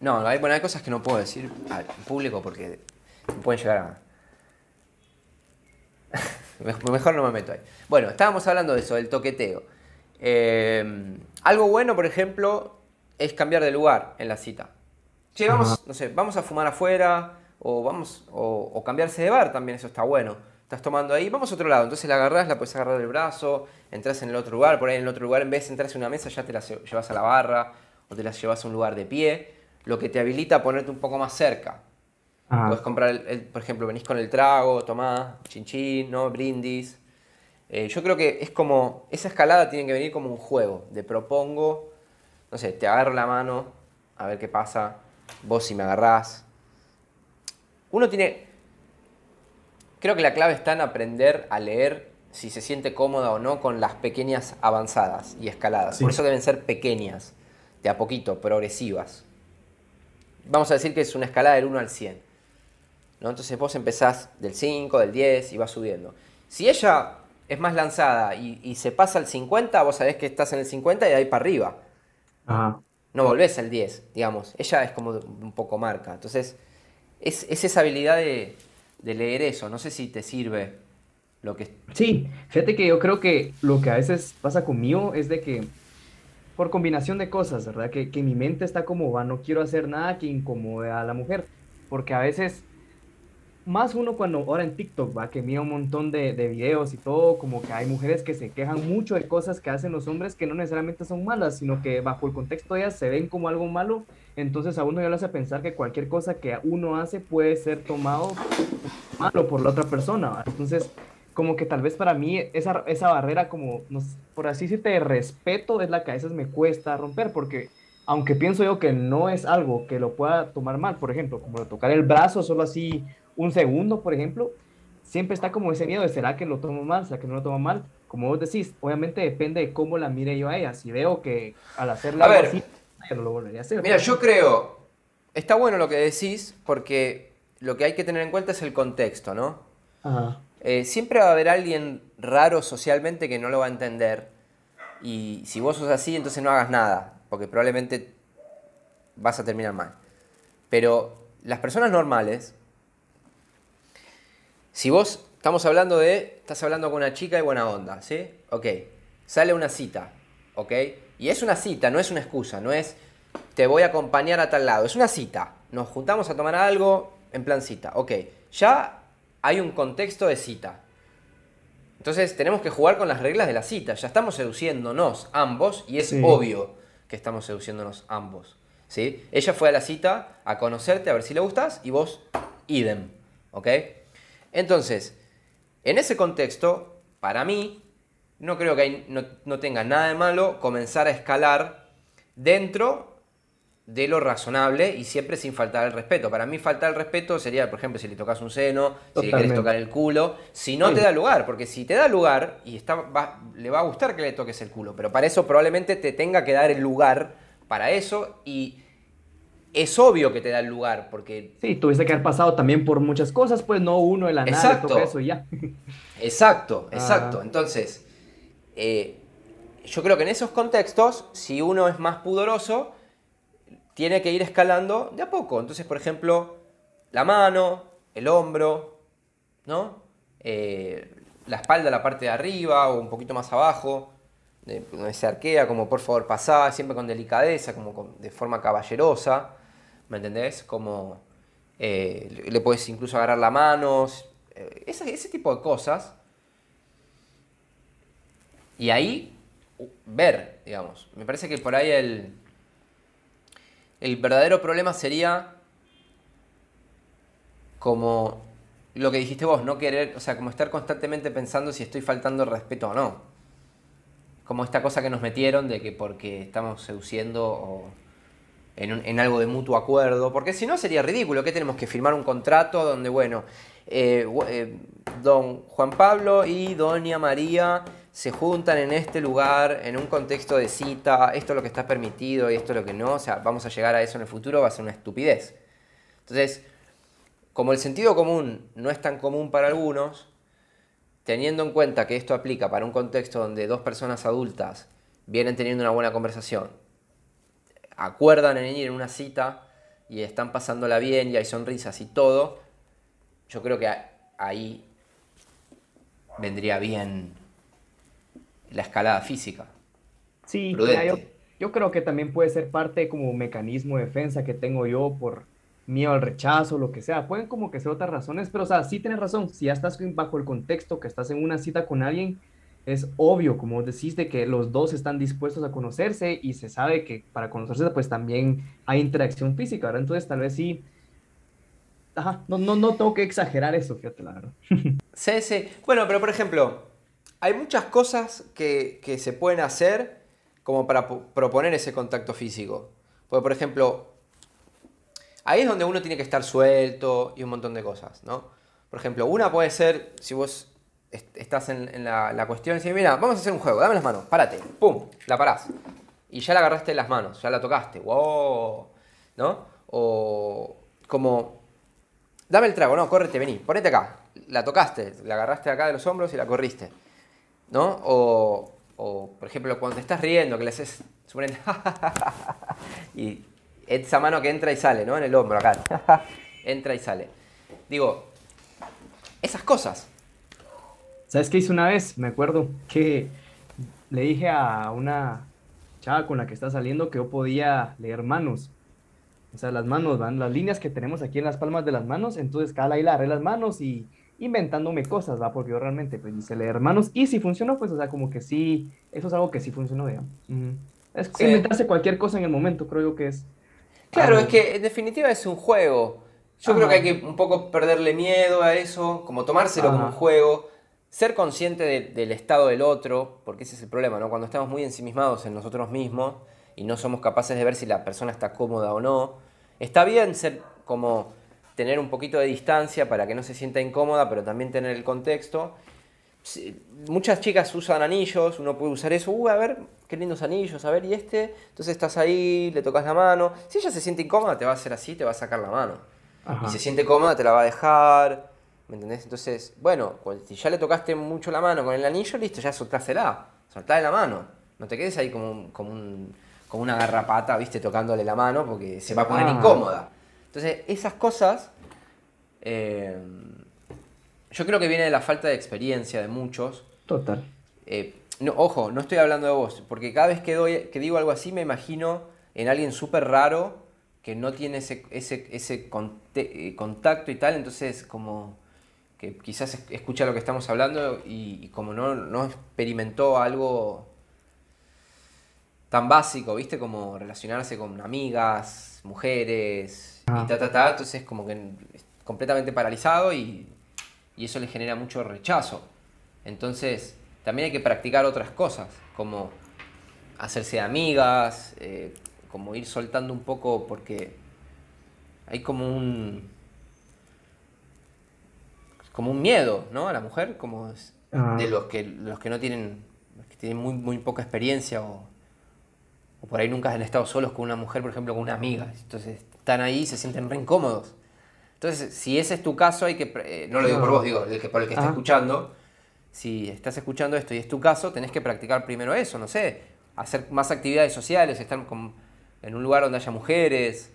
no, hay, bueno, hay cosas que no puedo decir al público porque me pueden llegar a. (laughs) Mej- Mejor no me meto ahí. Bueno, estábamos hablando de eso, del toqueteo. Eh, algo bueno, por ejemplo, es cambiar de lugar en la cita. Che, vamos, no sé, vamos a fumar afuera, o vamos, o, o cambiarse de bar también, eso está bueno. Estás tomando ahí, vamos a otro lado. Entonces la agarrás, la puedes agarrar del brazo, entras en el otro lugar, por ahí en el otro lugar, en vez de entrar en una mesa, ya te la lle- llevas a la barra, o te la llevas a un lugar de pie, lo que te habilita a ponerte un poco más cerca. Ajá. Puedes comprar, el, el- por ejemplo, venís con el trago, tomás, chinchín, ¿no? Brindis. Eh, yo creo que es como, esa escalada tiene que venir como un juego, de propongo, no sé, te agarro la mano, a ver qué pasa, vos si me agarrás. Uno tiene, creo que la clave está en aprender a leer si se siente cómoda o no con las pequeñas avanzadas y escaladas. Sí. Por eso deben ser pequeñas, de a poquito, progresivas. Vamos a decir que es una escalada del 1 al 100. ¿no? Entonces vos empezás del 5, del 10 y vas subiendo. Si ella es más lanzada y, y se pasa al 50, vos sabés que estás en el 50 y de ahí para arriba. Ajá. No volvés al 10, digamos. Ella es como un poco marca. Entonces, es, es esa habilidad de, de leer eso. No sé si te sirve lo que... Sí, fíjate que yo creo que lo que a veces pasa conmigo es de que por combinación de cosas, ¿verdad? Que, que mi mente está como, va, no quiero hacer nada que incomode a la mujer, porque a veces, más uno cuando ahora en TikTok, va, que mira un montón de, de videos y todo, como que hay mujeres que se quejan mucho de cosas que hacen los hombres que no necesariamente son malas, sino que bajo el contexto de ellas se ven como algo malo, entonces a uno ya le hace pensar que cualquier cosa que uno hace puede ser tomado malo por la otra persona. Entonces como que tal vez para mí esa, esa barrera como, por así decirte, de respeto es la que a veces me cuesta romper, porque aunque pienso yo que no es algo que lo pueda tomar mal, por ejemplo, como tocar el brazo solo así un segundo, por ejemplo, siempre está como ese miedo de será que lo tomo mal, será que no lo tomo mal. Como vos decís, obviamente depende de cómo la mire yo a ella. Si veo que al hacerla A ver. así, ya no lo volvería a hacer. Mira, yo creo... Está bueno lo que decís porque lo que hay que tener en cuenta es el contexto, ¿no? Ajá. Eh, siempre va a haber alguien raro socialmente que no lo va a entender. Y si vos sos así, entonces no hagas nada, porque probablemente vas a terminar mal. Pero las personas normales, si vos estamos hablando de, estás hablando con una chica y buena onda, ¿sí? Ok, sale una cita, ¿ok? Y es una cita, no es una excusa, no es te voy a acompañar a tal lado, es una cita. Nos juntamos a tomar algo en plan cita, ok. Ya hay un contexto de cita. Entonces tenemos que jugar con las reglas de la cita. Ya estamos seduciéndonos ambos y es Sí. obvio que estamos seduciéndonos ambos. ¿sí? Ella fue a la cita a conocerte, a ver si le gustas y vos idem. ¿Ok? Entonces, en ese contexto, para mí, no creo que hay- no, no tenga nada de malo comenzar a escalar dentro de lo razonable y siempre sin faltar el respeto. Para mí faltar el respeto sería, por ejemplo, si le tocas un seno, si le querés tocar el culo, si no Sí. te da lugar, porque si te da lugar y está, va- le va a gustar que le toques el culo, pero para eso probablemente te tenga que dar el lugar para eso y es obvio que te da el lugar, porque... Sí, tuviste que haber pasado también por muchas cosas, pues no uno de la nada Exacto. eso y ya. (laughs) Exacto, Ah. exacto. Entonces, eh, yo creo que en esos contextos, si uno es más pudoroso, tiene que ir escalando de a poco. Entonces, por ejemplo, la mano, el hombro, ¿no? Eh, la espalda, la parte de arriba o un poquito más abajo, donde se arquea, como por favor pasá, siempre con delicadeza, como con- de forma caballerosa, ¿me entendés? Como eh, le- puedes incluso agarrar la mano, eh, ese, ese tipo de cosas. Y ahí ver, digamos. Me parece que por ahí el, el verdadero problema sería como lo que dijiste vos, no querer, o sea, como estar constantemente pensando si estoy faltando respeto o no. Como esta cosa que nos metieron de que porque estamos seduciendo o en, algo de mutuo acuerdo, porque si no sería ridículo, que tenemos que firmar un contrato donde, bueno, eh, eh, don Juan Pablo y doña María se juntan en este lugar, en un contexto de cita, esto es lo que está permitido y esto es lo que no, o sea, vamos a llegar a eso en el futuro, va a ser una estupidez. Entonces, como el sentido común no es tan común para algunos, teniendo en cuenta que esto aplica para un contexto donde dos personas adultas vienen teniendo una buena conversación, acuerdan en ir en una cita y están pasándola bien y hay sonrisas y todo, yo creo que ahí vendría bien la escalada física. Sí, Prudente. mira, yo, yo creo que también puede ser parte como mecanismo de defensa que tengo yo por miedo al rechazo, lo que sea. Pueden como que ser otras razones, pero o sea, sí tienes razón. Si ya estás bajo el contexto que estás en una cita con alguien, es obvio, como decís, de que los dos están dispuestos a conocerse y se sabe que para conocerse pues también hay interacción física, ¿verdad? Entonces tal vez sí... Ajá, no, no, no tengo que exagerar eso, fíjate, la verdad. (laughs) Sí, sí. Bueno, pero por ejemplo, hay muchas cosas que, que se pueden hacer como para po- proponer ese contacto físico. Porque, por ejemplo, ahí es donde uno tiene que estar suelto y un montón de cosas, ¿no? Por ejemplo, una puede ser, si vos est- estás en, la, cuestión y decís, mira, vamos a hacer un juego, dame las manos, párate, pum, la parás. Y ya la agarraste en las manos, ya la tocaste, wow, ¿no? O como, dame el trago, no, córrete, vení, ponete acá. La tocaste, la agarraste acá de los hombros y la corriste. ¿No? O, o, por ejemplo, cuando te estás riendo, que le haces, suponete, (laughs) y esa mano que entra y sale, ¿no? En el hombro, acá. (laughs) entra y sale. Digo, esas cosas. ¿Sabes qué hice una vez? Me acuerdo que le dije a una chava con la que está saliendo que yo podía leer manos. O sea, las manos, van las líneas que tenemos aquí en las palmas de las manos. Entonces, cada le agarré las manos y inventándome cosas, ¿va? Porque yo realmente, pues, hice leer manos. Y si funcionó, pues, o sea, como que sí, eso es algo que sí funcionó, digamos. Es Sí. inventarse cualquier cosa en el momento, creo yo que es. Claro, algo- es que en definitiva es un juego. Yo creo que hay que un poco perderle miedo a eso, como tomárselo como un juego, ser consciente de- del estado del otro, porque ese es el problema, ¿no? Cuando estamos muy ensimismados en nosotros mismos y no somos capaces de ver si la persona está cómoda o no, está bien ser como tener un poquito de distancia para que no se sienta incómoda, pero también tener el contexto. Muchas chicas usan anillos, uno puede usar eso, uh, a ver, qué lindos anillos, a ver, y este, entonces estás ahí, le tocas la mano, si ella se siente incómoda, te va a hacer así, te va a sacar la mano. Ajá. Y se siente cómoda, te la va a dejar, ¿me entendés? Entonces, bueno, si ya le tocaste mucho la mano con el anillo, listo, ya soltásela, soltá de la mano, no te quedes ahí como, un- como, un- como una garrapata, viste, tocándole la mano, porque se va a poner Ah. incómoda. Entonces, esas cosas... eh, yo creo que viene de la falta de experiencia de muchos. Total. Eh, no, ojo, no estoy hablando de vos, porque cada vez que, doy, que digo algo así me imagino en alguien súper raro que no tiene ese, ese, ese conte- eh, contacto y tal, entonces como que quizás es- escucha lo que estamos hablando y, y como no, no experimentó algo tan básico, ¿viste? Como relacionarse con amigas, mujeres Ah. y ta, ta, ta, entonces como que es completamente paralizado y, y eso le genera mucho rechazo. Entonces, también hay que practicar otras cosas, como hacerse amigas, eh, como ir soltando un poco, porque hay como un. Como un miedo, ¿no? A la mujer, como es- Ah. de los que, los que no tienen. los que tienen muy, muy poca experiencia o, O por ahí nunca han estado solos con una mujer, por ejemplo, con una amiga. Entonces están ahí y se sienten re incómodos. Entonces, si ese es tu caso, hay que. Eh, no lo digo por vos, digo el que, por el que está escuchando. Si estás escuchando esto y es tu caso, tenés que practicar primero eso, no sé. Hacer más actividades sociales, estar en un lugar donde haya mujeres,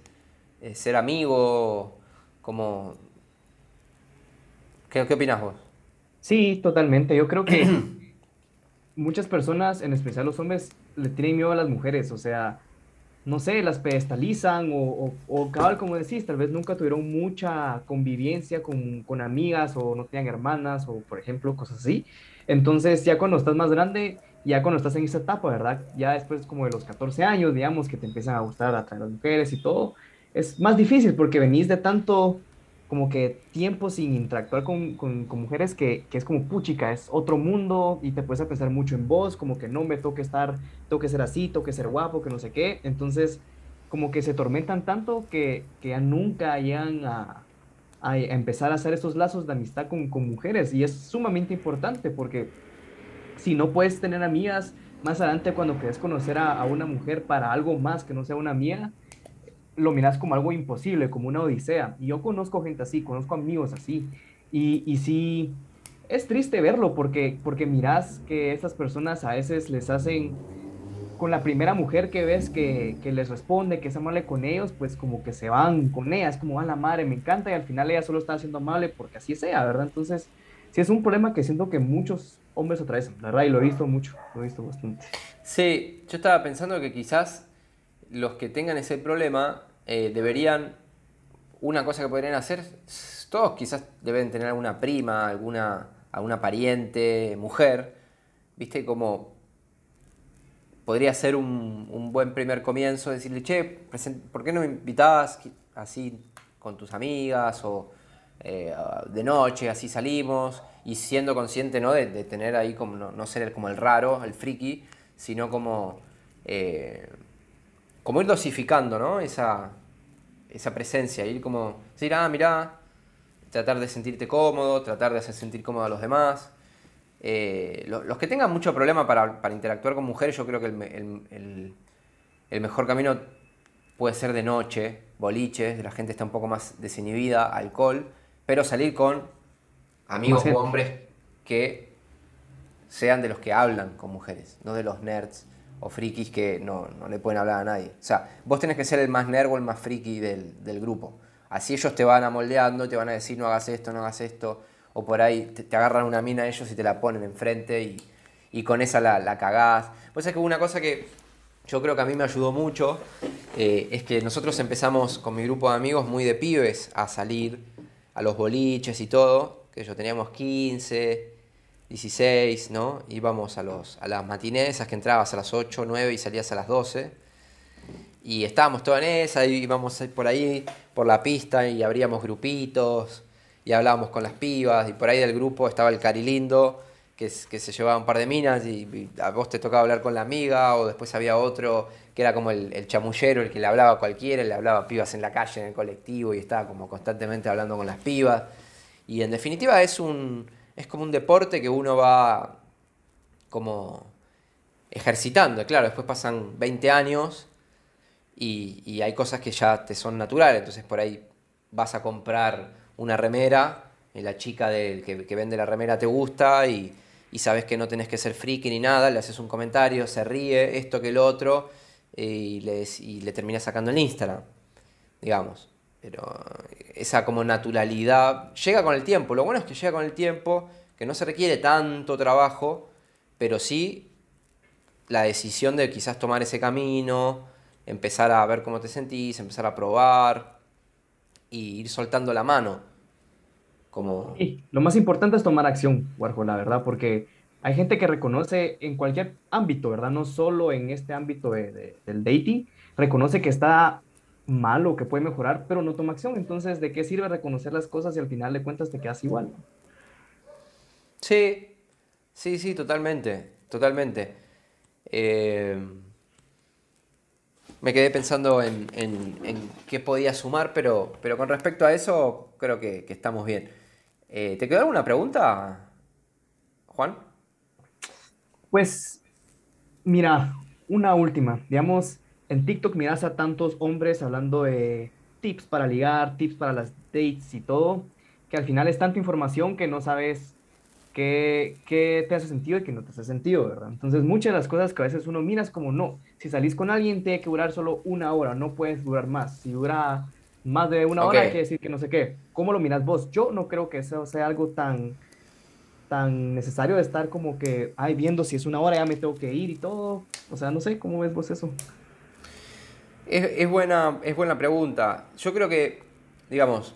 eh, ser amigo, como... ¿Qué, ¿Qué opinas vos? Sí, totalmente. Yo creo que (clears throat) muchas personas, en especial los hombres, le tienen miedo a las mujeres. O sea, no sé, las pedestalizan o, o, cabal, como decís, tal vez nunca tuvieron mucha convivencia con, con, amigas o no tenían hermanas o, por ejemplo, cosas así. Entonces, ya cuando estás más grande, ya cuando estás en esa etapa, ¿verdad? Ya después como de los 14 años, digamos, que te empiezan a gustar a las mujeres y todo, es más difícil porque venís de tanto como que tiempo sin interactuar con, con, mujeres que, que, es como puchica, es otro mundo y te puedes pensar mucho en vos, como que no me toque estar, tengo que ser así, tengo que ser guapo, que no sé qué. Entonces, como que se tormentan tanto que, que ya nunca llegan a, a, empezar a hacer esos lazos de amistad con, con mujeres. Y es sumamente importante porque si no puedes tener amigas, más adelante cuando quieres conocer a, a una mujer para algo más que no sea una amiga, lo miras como algo imposible, como una odisea. Y yo conozco gente así, conozco amigos así. Y, y sí, es triste verlo porque, porque miras que estas personas a veces les hacen, con la primera mujer que ves que, que les responde, que es amable con ellos, pues como que se van con ella, es como, a la madre, me encanta, y al final ella solo está siendo amable porque así sea, ¿verdad? Entonces, sí es un problema que siento que muchos hombres atraviesan, la verdad, y lo he visto mucho, lo he visto bastante. Sí, yo estaba pensando que quizás los que tengan ese problema eh, deberían, una cosa que podrían hacer, todos quizás deben tener alguna prima, alguna, alguna pariente, mujer, viste, como podría ser un, un buen primer comienzo, decirle, che, ¿por qué no me invitabas así con tus amigas o eh, de noche, así salimos? Y siendo consciente ¿no? de, tener ahí como, no, ser como el raro, el friki, sino como... Eh, como ir dosificando, ¿no? Esa, esa presencia, ir como, decir, ah, mirá, tratar de sentirte cómodo, tratar de hacer sentir cómodo a los demás. Eh, los, que tengan mucho problema para, interactuar con mujeres, yo creo que el, mejor camino puede ser de noche, boliches, la gente está un poco más desinhibida, alcohol, pero salir con amigos o hombres que sean de los que hablan con mujeres, no de los nerds o frikis que no, le pueden hablar a nadie. O sea, vos tenés que ser el más nerd o el más friki del, grupo. Así ellos te van a moldeando, te van a decir no hagas esto, no hagas esto. O por ahí te, agarran una mina ellos y te la ponen enfrente y, y con esa la, la cagás. Pues es que una cosa que yo creo que a mí me ayudó mucho eh, es que nosotros empezamos con mi grupo de amigos muy de pibes a salir a los boliches y todo. Que yo teníamos 15, 16, ¿no? Íbamos a, los, a las matinesas que entrabas a las 8, 9 y salías a las 12. Y estábamos todos en esa, íbamos por ahí, por la pista y abríamos grupitos y hablábamos con las pibas. Y por ahí del grupo estaba el carilindo que, que se llevaba un par de minas y, a vos te tocaba hablar con la amiga o después había otro que era como el, el chamullero, el que le hablaba a cualquiera, le hablaba a pibas en la calle, en el colectivo y estaba como constantemente hablando con las pibas. Y en definitiva es un es como un deporte que uno va como ejercitando. Claro, después pasan 20 años y, hay cosas que ya te son naturales. Entonces por ahí vas a comprar una remera y la chica que, vende la remera te gusta y, sabes que no tenés que ser friki ni nada, le haces un comentario, se ríe, esto que el otro, y le, y le terminas sacando el Instagram, digamos. Pero esa como naturalidad llega con el tiempo. Lo bueno es que llega con el tiempo, que no se requiere tanto trabajo, pero sí la decisión de quizás tomar ese camino, empezar a ver cómo te sentís, empezar a probar y ir soltando la mano. Como... lo más importante es tomar acción, Warhol, la verdad, porque hay gente que reconoce en cualquier ámbito, ¿verdad? No solo en este ámbito del dating, reconoce que está malo que puede mejorar, pero no toma acción. Entonces, ¿de qué sirve reconocer las cosas y al final de cuentas te quedas igual? Sí, sí, sí, totalmente, totalmente. Eh, me quedé pensando en, qué podía sumar, pero, pero con respecto a eso creo que, estamos bien. Eh, ¿Te quedó alguna pregunta, Juan? Pues, mira, una última. Digamos, en TikTok miras a tantos hombres hablando de tips para ligar, tips para las dates y todo, que al final es tanta información que no sabes qué, qué te hace sentido y qué no te hace sentido, ¿verdad? Entonces, muchas de las cosas que a veces uno mira es como, no, si salís con alguien tiene que durar solo una hora, no puedes durar más. Si dura más de una hora, quiere decir que no sé qué. ¿Cómo lo miras vos? Yo no creo que eso sea algo tan tan necesario de estar como que, ay, viendo si es una hora ya me tengo que ir y todo. O sea, no sé, ¿cómo ves vos eso? Es, buena, es buena pregunta. Yo creo que, digamos,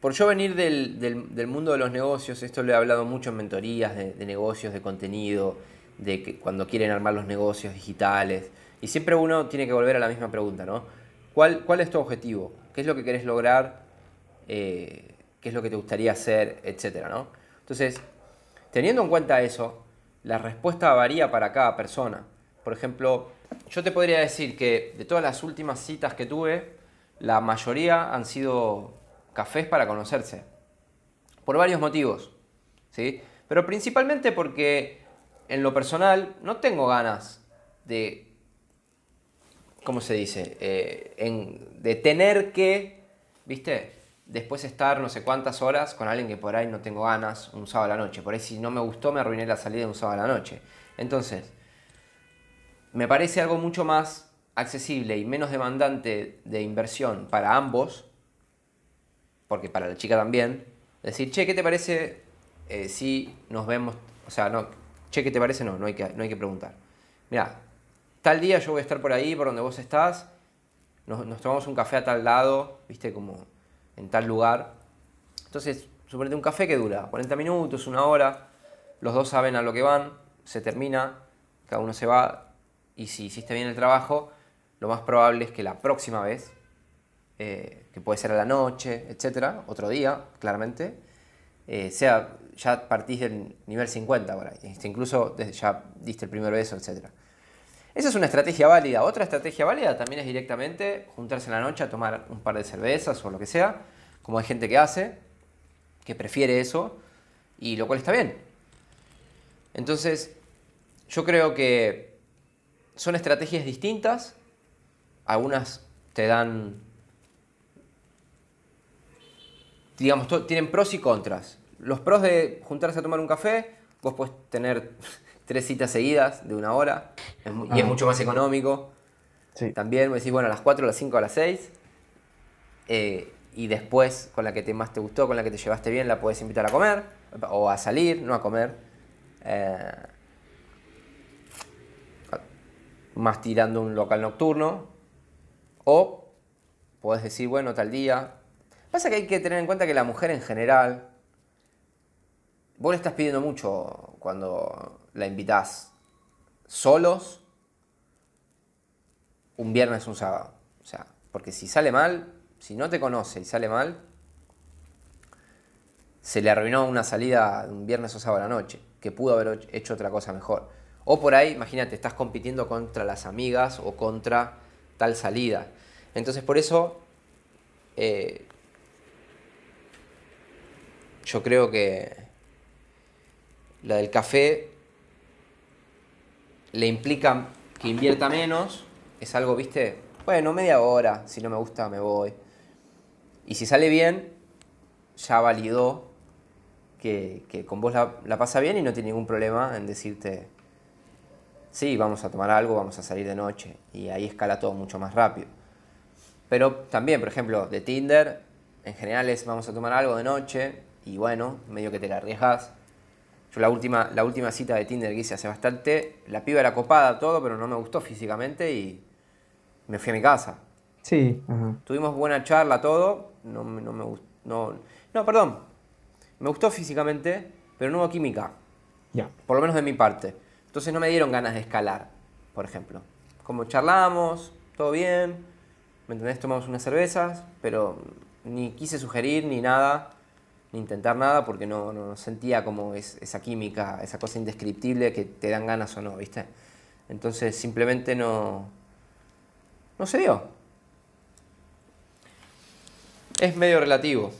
por yo venir del, mundo de los negocios, esto lo he hablado mucho en mentorías de, negocios, de contenido, de que cuando quieren armar los negocios digitales. Y siempre uno tiene que volver a la misma pregunta, ¿no? ¿Cuál, cuál es tu objetivo? ¿Qué es lo que querés lograr? Eh, ¿Qué es lo que te gustaría hacer? Etcétera, ¿no? Entonces, teniendo en cuenta eso, la respuesta varía para cada persona. Por ejemplo, yo te podría decir que de todas las últimas citas que tuve, la mayoría han sido cafés para conocerse. Por varios motivos. ¿sí? Pero principalmente porque en lo personal no tengo ganas de, ¿cómo se dice? Eh, de tener que, ¿viste? después estar no sé cuántas horas con alguien que por ahí no tengo ganas un sábado a la noche. Por ahí si no me gustó me arruiné la salida un sábado a la noche. Entonces, me parece algo mucho más accesible y menos demandante de inversión para ambos, porque para la chica también, decir, che, ¿qué te parece eh, si nos vemos? O sea, no, che, ¿qué te parece? No, no hay que, no hay que preguntar. Mira, tal día yo voy a estar por ahí, por donde vos estás, nos, nos tomamos un café a tal lado, viste, como en tal lugar. Entonces, suponete un café que dura 40 minutos, una hora, los dos saben a lo que van, se termina, cada uno se va, y si hiciste bien el trabajo, lo más probable es que la próxima vez, eh, que puede ser a la noche, etcétera, otro día, claramente, eh, sea, ya partís del nivel 50 por ahí, este, incluso ya diste el primer beso, etcétera. Esa es una estrategia válida. Otra estrategia válida también es directamente juntarse en la noche a tomar un par de cervezas o lo que sea, como hay gente que hace, que prefiere eso, y lo cual está bien. Entonces, yo creo que son estrategias distintas. Algunas te dan, digamos, tienen pros y contras. Los pros de juntarse a tomar un café, vos puedes tener (laughs) tres citas seguidas de una hora y es mucho más económico. También me decís, bueno, a las 4, a las 5, a las 6. Eh, y después, con la que te, más te gustó, con la que te llevaste bien, la puedes invitar a comer o a salir, no a comer. Eh, más tirando un local nocturno. O puedes decir, bueno, tal día. Pasa que hay que tener en cuenta que la mujer en general, vos le estás pidiendo mucho cuando la invitas solos un viernes, un sábado. O sea, porque si sale mal, si no te conoce y sale mal, se le arruinó una salida un viernes o sábado a la noche, que pudo haber hecho otra cosa mejor. O por ahí, imagínate, estás compitiendo contra las amigas o contra tal salida. Entonces, por eso, eh, yo creo que la del café le implica que invierta menos, es algo, viste, bueno, media hora, si no me gusta me voy. Y si sale bien, ya validó que, con vos la, la, pasa bien y no tiene ningún problema en decirte, sí, vamos a tomar algo, vamos a salir de noche. Y ahí escala todo mucho más rápido. Pero también, por ejemplo, de Tinder, en general es vamos a tomar algo de noche y bueno, medio que te la arriesgas yo la última, la última cita de Tinder que hice hace bastante, la piba era copada, todo, pero no me gustó físicamente y me fui a mi casa. Sí. Tuvimos buena charla, todo. No, no me gustó. No, no, perdón. Me gustó físicamente, pero no hubo química. Ya. Por lo menos de mi parte. Entonces no me dieron ganas de escalar, por ejemplo. Como charlamos, todo bien. ¿Me entendés? Tomamos unas cervezas, pero ni quise sugerir ni nada intentar nada porque no, sentía como esa química, esa cosa indescriptible que te dan ganas o no, ¿viste? Entonces simplemente no, no se dio. Es medio relativo.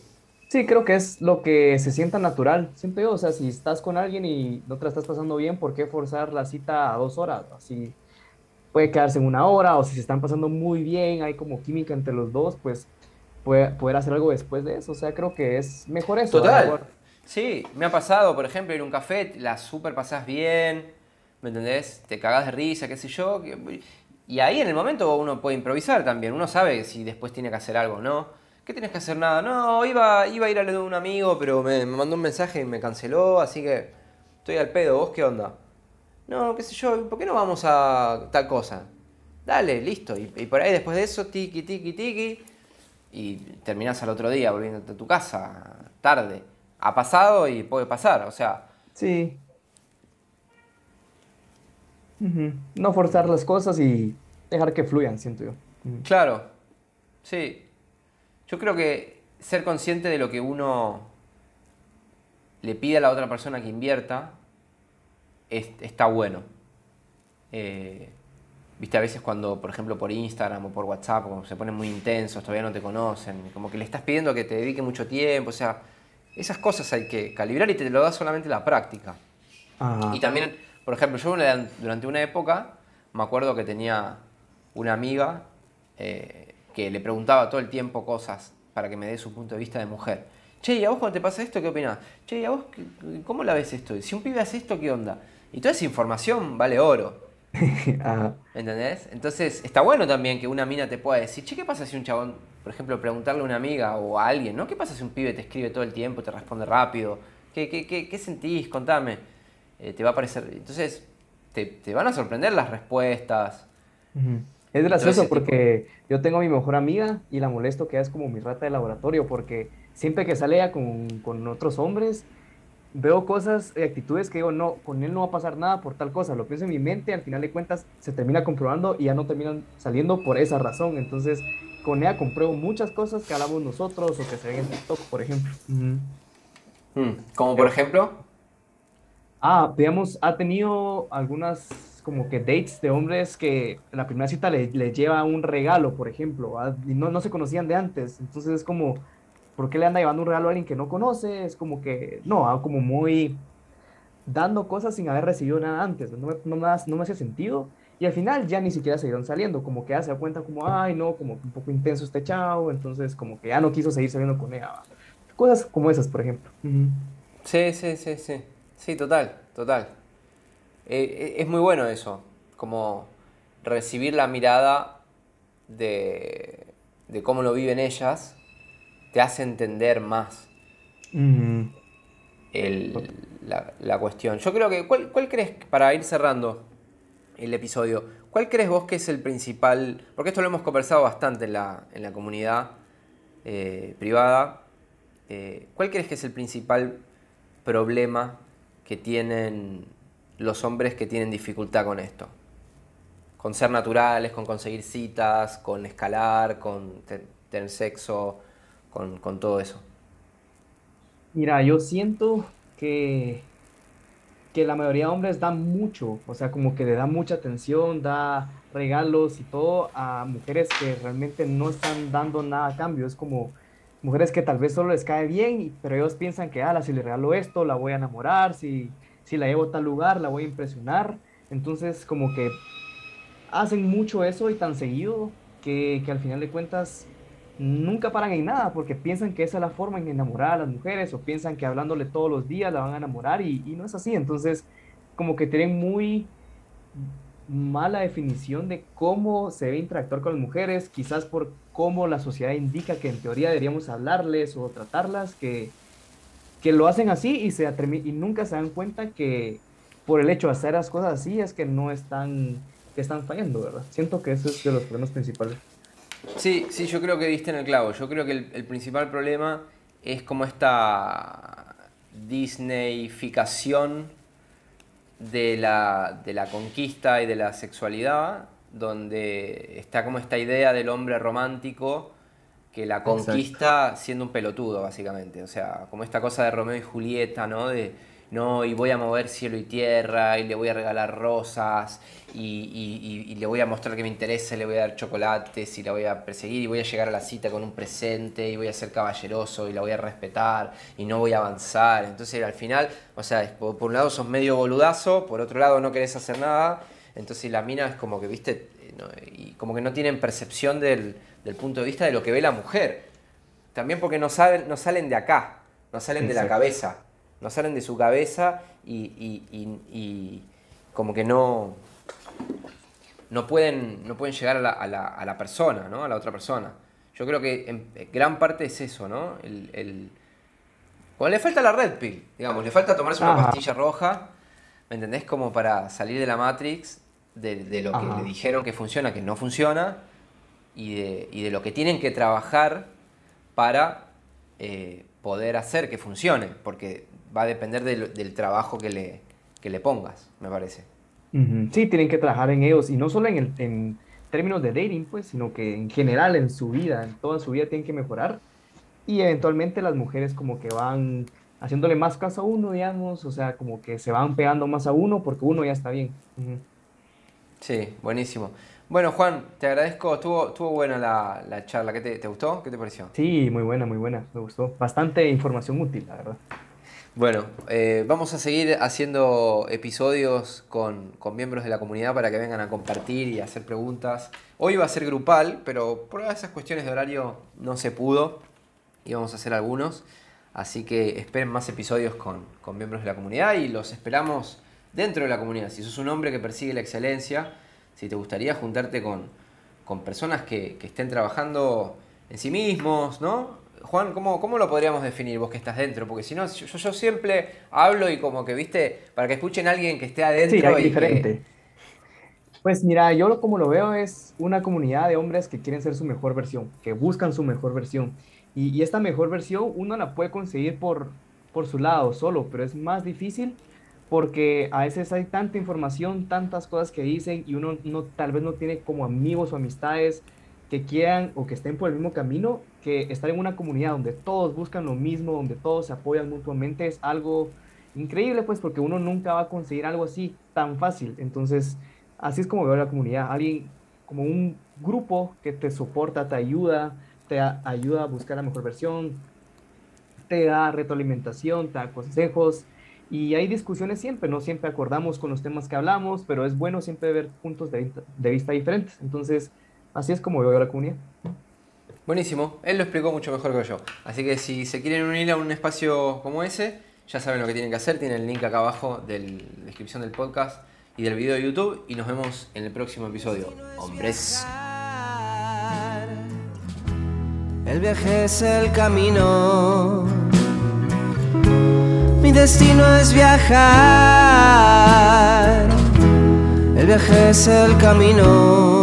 Sí, creo que es lo que se sienta natural, siento yo, o sea, si estás con alguien y no te la estás pasando bien, ¿por qué forzar la cita a dos horas? Así puede quedarse en una hora, o si se están pasando muy bien, hay como química entre los dos, pues puede, poder hacer algo después de eso, o sea, creo que es mejor eso. Total. Sí, me ha pasado, por ejemplo, ir a un café, la super pasás bien, ¿me entendés? Te cagás de risa, qué sé yo. Y ahí en el momento uno puede improvisar también, uno sabe si después tiene que hacer algo, ¿no? ¿Qué tienes que hacer? Nada. No, iba, iba a ir a de un amigo, pero me, mandó un mensaje y me canceló, así que estoy al pedo. ¿Vos qué onda? No, qué sé yo, ¿por qué no vamos a tal cosa? Dale, listo. Y, por ahí después de eso, tiki, tiki, tiki. Y terminás al otro día volviéndote a tu casa, tarde. Ha pasado y puede pasar, o sea. Sí. No forzar las cosas y dejar que fluyan, siento yo. Claro. Sí. Yo creo que ser consciente de lo que uno le pide a la otra persona que invierta está bueno. Eh, viste, a veces cuando, por ejemplo, por Instagram o por WhatsApp, como se ponen muy intensos, todavía no te conocen, como que le estás pidiendo que te dedique mucho tiempo, o sea, esas cosas hay que calibrar y te lo da solamente la práctica. Y también, por ejemplo, yo durante una época me acuerdo que tenía una amiga eh, que le preguntaba todo el tiempo cosas para que me dé su punto de vista de mujer. Che, ¿y a vos cuando te pasa esto qué opinás? Che, ¿y a vos cómo la ves esto? Si un pibe hace esto, ¿qué onda? Y toda esa información vale oro. (laughs) ¿Entendés? Entonces, está bueno también que una mina te pueda decir, che, ¿qué pasa si un chabón, por ejemplo, preguntarle a una amiga o a alguien, ¿no? ¿Qué pasa si un pibe te escribe todo el tiempo, te responde rápido? ¿Qué, qué, qué, sentís? Contame. Eh, te va a parecer. Entonces, te, van a sorprender las respuestas. Es gracioso porque yo tengo a mi mejor amiga y la molesto que es como mi rata de laboratorio porque siempre que sale ella con, otros hombres veo cosas y actitudes que digo, no, con él no va a pasar nada por tal cosa, lo pienso en mi mente, al final de cuentas se termina comprobando y ya no terminan saliendo por esa razón. Entonces, con ella compruebo muchas cosas que hablamos nosotros o que se ven en TikTok, por ejemplo. Hmm. ¿Como por ejemplo? Ah, digamos, ha tenido algunas como que dates de hombres que la primera cita le, lleva un regalo, por ejemplo, y no, no se conocían de antes. Entonces es como, ¿por qué le anda llevando un regalo a alguien que no conoce? Es como que, no, como muy dando cosas sin haber recibido nada antes. No me, no no me hace sentido. Y al final ya ni siquiera iban saliendo, como que ya se da cuenta como, ay, no, como un poco intenso este chavo, entonces como que ya no quiso seguir saliendo con ella. Cosas como esas, por ejemplo. Sí, sí, sí, sí. Sí, total, total. Eh, es muy bueno eso, como recibir la mirada de, cómo lo viven ellas, te hace entender más la, cuestión. Yo creo que, ¿cuál, crees, para ir cerrando el episodio, cuál crees vos que es el principal, porque esto lo hemos conversado bastante en la, en la comunidad eh, privada, eh, ¿cuál crees que es el principal problema que tienen los hombres que tienen dificultad con esto. Con ser naturales, con conseguir citas, con escalar, con tener sexo, con, todo eso. Mira, yo siento que, que la mayoría de hombres dan mucho, o sea, como que le dan mucha atención, da regalos y todo a mujeres que realmente no están dando nada a cambio. Es como mujeres que tal vez solo les cae bien, pero ellos piensan que, ah, si le regalo esto, la voy a enamorar, si si la llevo a tal lugar, la voy a impresionar. Entonces, como que hacen mucho eso y tan seguido que, que, al final de cuentas nunca paran en nada porque piensan que esa es la forma en enamorar a las mujeres o piensan que hablándole todos los días la van a enamorar y, y no es así. Entonces, como que tienen muy mala definición de cómo se debe interactuar con las mujeres, quizás por cómo la sociedad indica que en teoría deberíamos hablarles o tratarlas, que que lo hacen así y, se y nunca se dan cuenta que por el hecho de hacer las cosas así es que no están, que están fallando, ¿verdad? Siento que ese es de los problemas principales. Sí, sí, yo creo que diste en el clavo. Yo creo que el, principal problema es como esta Disneyficación de la, de la conquista y de la sexualidad, donde está como esta idea del hombre romántico que la conquista siendo un pelotudo, básicamente. O sea, como esta cosa de Romeo y Julieta, ¿no? De no, y voy a mover cielo y tierra, y le voy a regalar rosas, y, le voy a mostrar que me interesa, le voy a dar chocolates, y la voy a perseguir, y voy a llegar a la cita con un presente, y voy a ser caballeroso, y la voy a respetar, y no voy a avanzar. Entonces al final, o sea, por, un lado sos medio boludazo, por otro lado no querés hacer nada, entonces la mina es como que, viste, y como que no tienen percepción del, punto de vista de lo que ve la mujer. También porque no, saben, no salen de acá, no salen de la cabeza no salen de su cabeza y, como que no, no, pueden, no pueden llegar a la, persona, ¿no? a la otra persona. Yo creo que en gran parte es eso, ¿no? El, le falta la red pill, digamos, le falta tomarse una pastilla roja, ¿me entendés? Como para salir de la Matrix, de, lo que le dijeron que funciona, que no funciona, y de, lo que tienen que trabajar para eh, poder hacer que funcione, porque va a depender del, trabajo que le, le pongas, me parece. Sí, tienen que trabajar en ellos y no solo en, el, en términos de dating, pues, sino que en general en su vida, en toda su vida tienen que mejorar y eventualmente las mujeres como que van haciéndole más caso a uno, digamos, o sea, como que se van pegando más a uno porque uno ya está bien. Sí, buenísimo. Bueno, Juan, te agradezco. Estuvo, estuvo buena la, charla. ¿Qué te, te, gustó? ¿Qué te pareció? Sí, muy buena, muy buena. Me gustó. Bastante información útil, la verdad. Bueno, eh, vamos a seguir haciendo episodios con, miembros de la comunidad para que vengan a compartir y hacer preguntas. Hoy va a ser grupal, pero por esas cuestiones de horario no se pudo y vamos a hacer algunos. Así que esperen más episodios con, miembros de la comunidad y los esperamos dentro de la comunidad. Si sos un hombre que persigue la excelencia, si te gustaría juntarte con, personas que, que estén trabajando en sí mismos, ¿no? Juan, ¿cómo, ¿cómo, lo podríamos definir vos que estás dentro? Porque si no, yo, yo, siempre hablo y como que, viste, para que escuchen a alguien que esté adentro. Sí, diferente. Pues mira, yo como lo veo es una comunidad de hombres que quieren ser su mejor versión, que buscan su mejor versión. Y, esta mejor versión uno la puede conseguir por, por su lado solo, pero es más difícil porque a veces hay tanta información, tantas cosas que dicen y uno no, tal vez no tiene como amigos o amistades que quieran o que estén por el mismo camino, que estar en una comunidad donde todos buscan lo mismo, donde todos se apoyan mutuamente, es algo increíble, pues, porque uno nunca va a conseguir algo así tan fácil. Entonces, así es como veo la comunidad, alguien como un grupo que te soporta, te ayuda, te ayuda a buscar la mejor versión, te da retroalimentación, te da consejos. Y hay discusiones siempre, no siempre acordamos con los temas que hablamos, pero es bueno siempre ver puntos de vista, de vista diferentes. Entonces, Así es como veo la comunidad. Buenísimo, él lo explicó mucho mejor que yo. Así que si se quieren unir a un espacio como ese, ya saben lo que tienen que hacer. Tienen el link acá abajo de la descripción del podcast y del video de YouTube. Y nos vemos en el próximo episodio. Hombres. El viaje es el camino. Destino es viajar. El viaje es el camino.